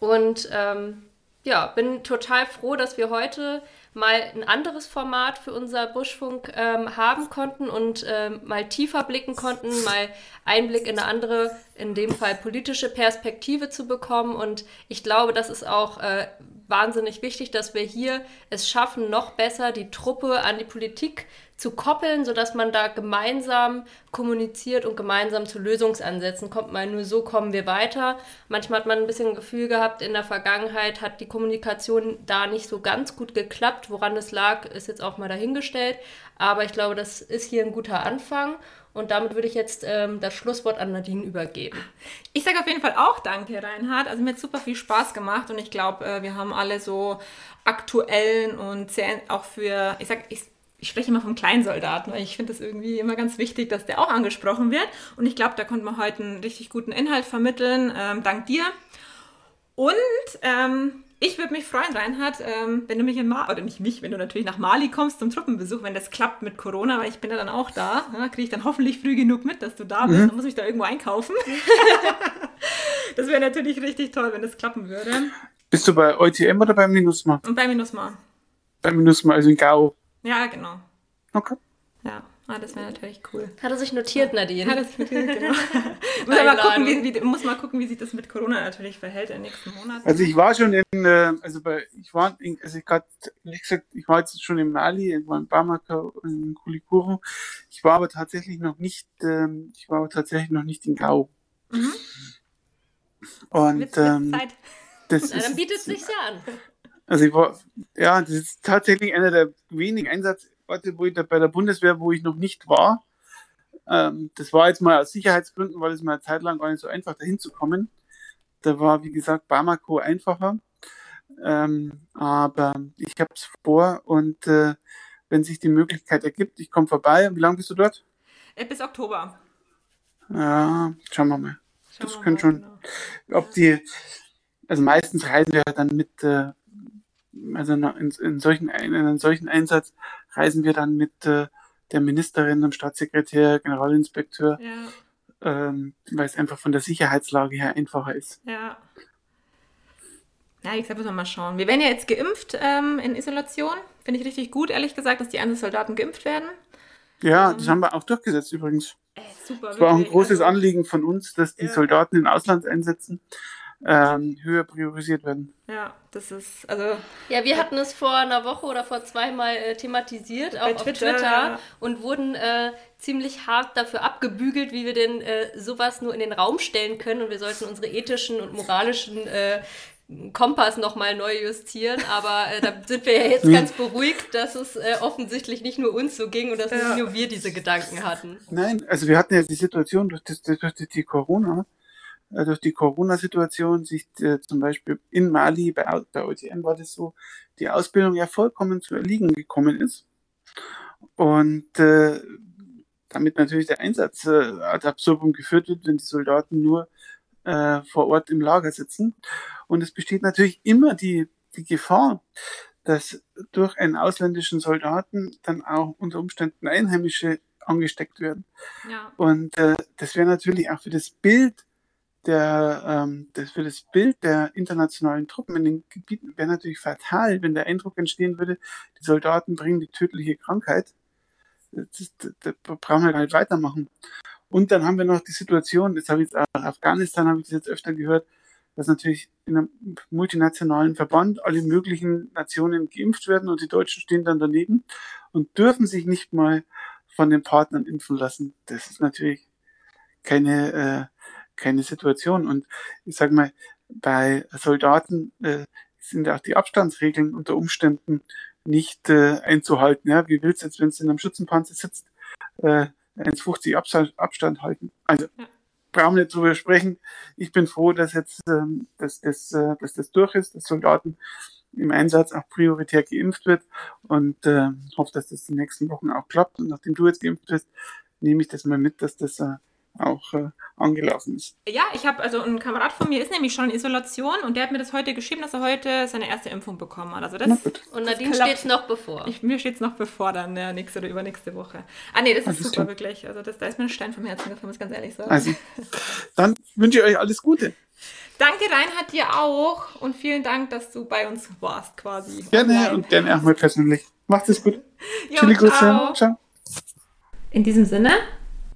Und ähm, ja, bin total froh, dass wir heute mal ein anderes Format für unser Buschfunk ähm, haben konnten und ähm, mal tiefer blicken konnten, mal Einblick in eine andere, in dem Fall politische Perspektive zu bekommen. Und ich glaube, das ist auch äh, wahnsinnig wichtig, dass wir hier es schaffen, noch besser die Truppe an die Politik zu koppeln, sodass man da gemeinsam kommuniziert und gemeinsam zu Lösungsansätzen kommt. Weil nur so kommen wir weiter. Manchmal hat man ein bisschen Gefühl gehabt, in der Vergangenheit hat die Kommunikation da nicht so ganz gut geklappt. Woran es lag, ist jetzt auch mal dahingestellt. Aber ich glaube, das ist hier ein guter Anfang. Und damit würde ich jetzt ähm, das Schlusswort an Nadine übergeben. Ich sage auf jeden Fall auch Danke, Reinhard. Also mir hat super viel Spaß gemacht und ich glaube, äh, wir haben alle so aktuellen und sehr auch für, ich sag, ich ich spreche immer vom Kleinsoldaten, weil ich finde es irgendwie immer ganz wichtig, dass der auch angesprochen wird. Und ich glaube, da konnte man heute einen richtig guten Inhalt vermitteln. Ähm, dank dir. Und ähm, ich würde mich freuen, Reinhard, ähm, wenn du mich in Mali, oder nicht mich, wenn du natürlich nach Mali kommst zum Truppenbesuch, wenn das klappt mit Corona, weil ich bin ja dann auch da. Ja, Kriege ich dann hoffentlich früh genug mit, dass du da bist. Mhm. Dann muss ich da irgendwo einkaufen. das wäre natürlich richtig toll, wenn das klappen würde. Bist du bei EUTM oder bei Minusma? Und bei Minusma. Bei Minusma, also in Gao. Ja, genau. Okay. Ja, ah, das wäre natürlich cool. Hat er sich notiert, Nadine? Ja, das genau. muss, mal gucken, wie, wie, muss mal gucken, wie sich das mit Corona natürlich verhält in den nächsten Monaten. Also ich war schon in, äh, also bei, ich war, in, also ich gerade, wie gesagt, ich war jetzt schon in Mali, ich war in Bamako, in Kulikuru. Ich war aber tatsächlich noch nicht, ähm, ich war aber tatsächlich noch nicht in Gao. Mhm. Und ähm, Zeit. das Na, dann bietet es sich ja an. Also ich war, ja, das ist tatsächlich einer der wenigen Einsatzorte, wo ich da bei der Bundeswehr, wo ich noch nicht war. Ähm, das war jetzt mal aus Sicherheitsgründen, weil es mal eine Zeit lang gar nicht so einfach dahin zu kommen. Da war, wie gesagt, Bamako einfacher. Ähm, aber ich habe es vor und äh, wenn sich die Möglichkeit ergibt, ich komme vorbei. Wie lange bist du dort? Äh, Bis Oktober. Ja, schauen wir mal. Schauen Das wir könnte schon- genau. ob die, also meistens reisen wir dann mit, äh, also na- in, in, solchen, in einem solchen Einsatz reisen wir dann mit äh, der Ministerin, dem Staatssekretär, Generalinspekteur, Ja, ähm, weil es einfach von der Sicherheitslage her einfacher ist. ja. Ja, wie gesagt, müssen wir mal schauen. Wir werden ja jetzt geimpft ähm, in Isolation. Finde ich richtig gut, ehrlich gesagt, dass die Einzelsoldaten geimpft werden. Ja, das haben wir auch durchgesetzt übrigens. Ey, super. Es war auch ein wirklich. großes Also, Anliegen von uns, dass die Ja. Soldaten in Auslandseinsätzen ähm, höher priorisiert werden. Ja, das ist, also, Ja, wir hatten es vor einer Woche oder vor zweimal äh, thematisiert, auch auf Twitter, Twitter, ja. und wurden äh, ziemlich hart dafür abgebügelt, wie wir denn äh, sowas nur in den Raum stellen können. Und wir sollten unsere ethischen und moralischen äh, Kompass nochmal neu justieren. Aber äh, da sind wir ja jetzt Hm. ganz beruhigt, dass es äh, offensichtlich nicht nur uns so ging und dass Ja. nicht nur wir diese Gedanken hatten. Nein, also wir hatten ja die Situation durch, das, durch die, Corona, durch die Corona-Situation, sich äh, zum Beispiel in Mali, bei, bei OTM war das so, die Ausbildung ja vollkommen zu erliegen gekommen ist. Und äh, damit natürlich der Einsatz äh, ad absurdum geführt wird, wenn die Soldaten nur äh, vor Ort im Lager sitzen. Und es besteht natürlich immer die, die Gefahr, dass durch einen ausländischen Soldaten dann auch unter Umständen Einheimische angesteckt werden. ja. Und äh, das wäre natürlich auch für das Bild der, ähm, das für das Bild der internationalen Truppen in den Gebieten wäre natürlich fatal, wenn der Eindruck entstehen würde, die Soldaten bringen die tödliche Krankheit. Das, ist- da da brauchen wir gar nicht weitermachen. Und dann haben wir noch die Situation, das habe ich jetzt Afghanistan, habe ich das jetzt öfter gehört, dass natürlich in einem multinationalen Verband alle möglichen Nationen geimpft werden und die Deutschen stehen dann daneben und dürfen sich nicht mal von den Partnern impfen lassen. Das ist natürlich keine, äh, keine Situation. Und ich sage mal, bei Soldaten äh, sind auch die Abstandsregeln unter Umständen nicht äh, einzuhalten. Ja? Wie willst du jetzt, wenn du in einem Schützenpanzer sitzt, äh, 1,50 Abstand, Abstand halten? Also Ja. brauchen wir nicht drüber sprechen. Ich bin froh, dass jetzt ähm, dass das, äh, dass das durch ist, dass Soldaten im Einsatz auch prioritär geimpft wird und äh, hoffe, dass das die nächsten Wochen auch klappt. Und nachdem du jetzt geimpft bist, nehme ich das mal mit, dass das äh, auch äh, angelaufen ist. Ja, ich habe, also ein Kamerad von mir ist nämlich schon in Isolation und der hat mir das heute geschrieben, dass er heute seine erste Impfung bekommen hat. Also Na das, gut. Und Nadine steht es noch bevor. ich, mir steht es noch bevor dann, ja, nächste oder übernächste Woche. Ah nee, das ist Alles super, klar. wirklich. Also das, da ist mir ein Stein vom Herzen gefallen, muss ich ganz ehrlich sagen. Also, dann wünsche ich euch alles Gute. Danke Reinhard dir auch und vielen Dank, dass du bei uns warst quasi. Gerne online. und gerne auch mal persönlich. Macht es gut. Jo, Chili Grüße. ciao. Ciao. In diesem Sinne,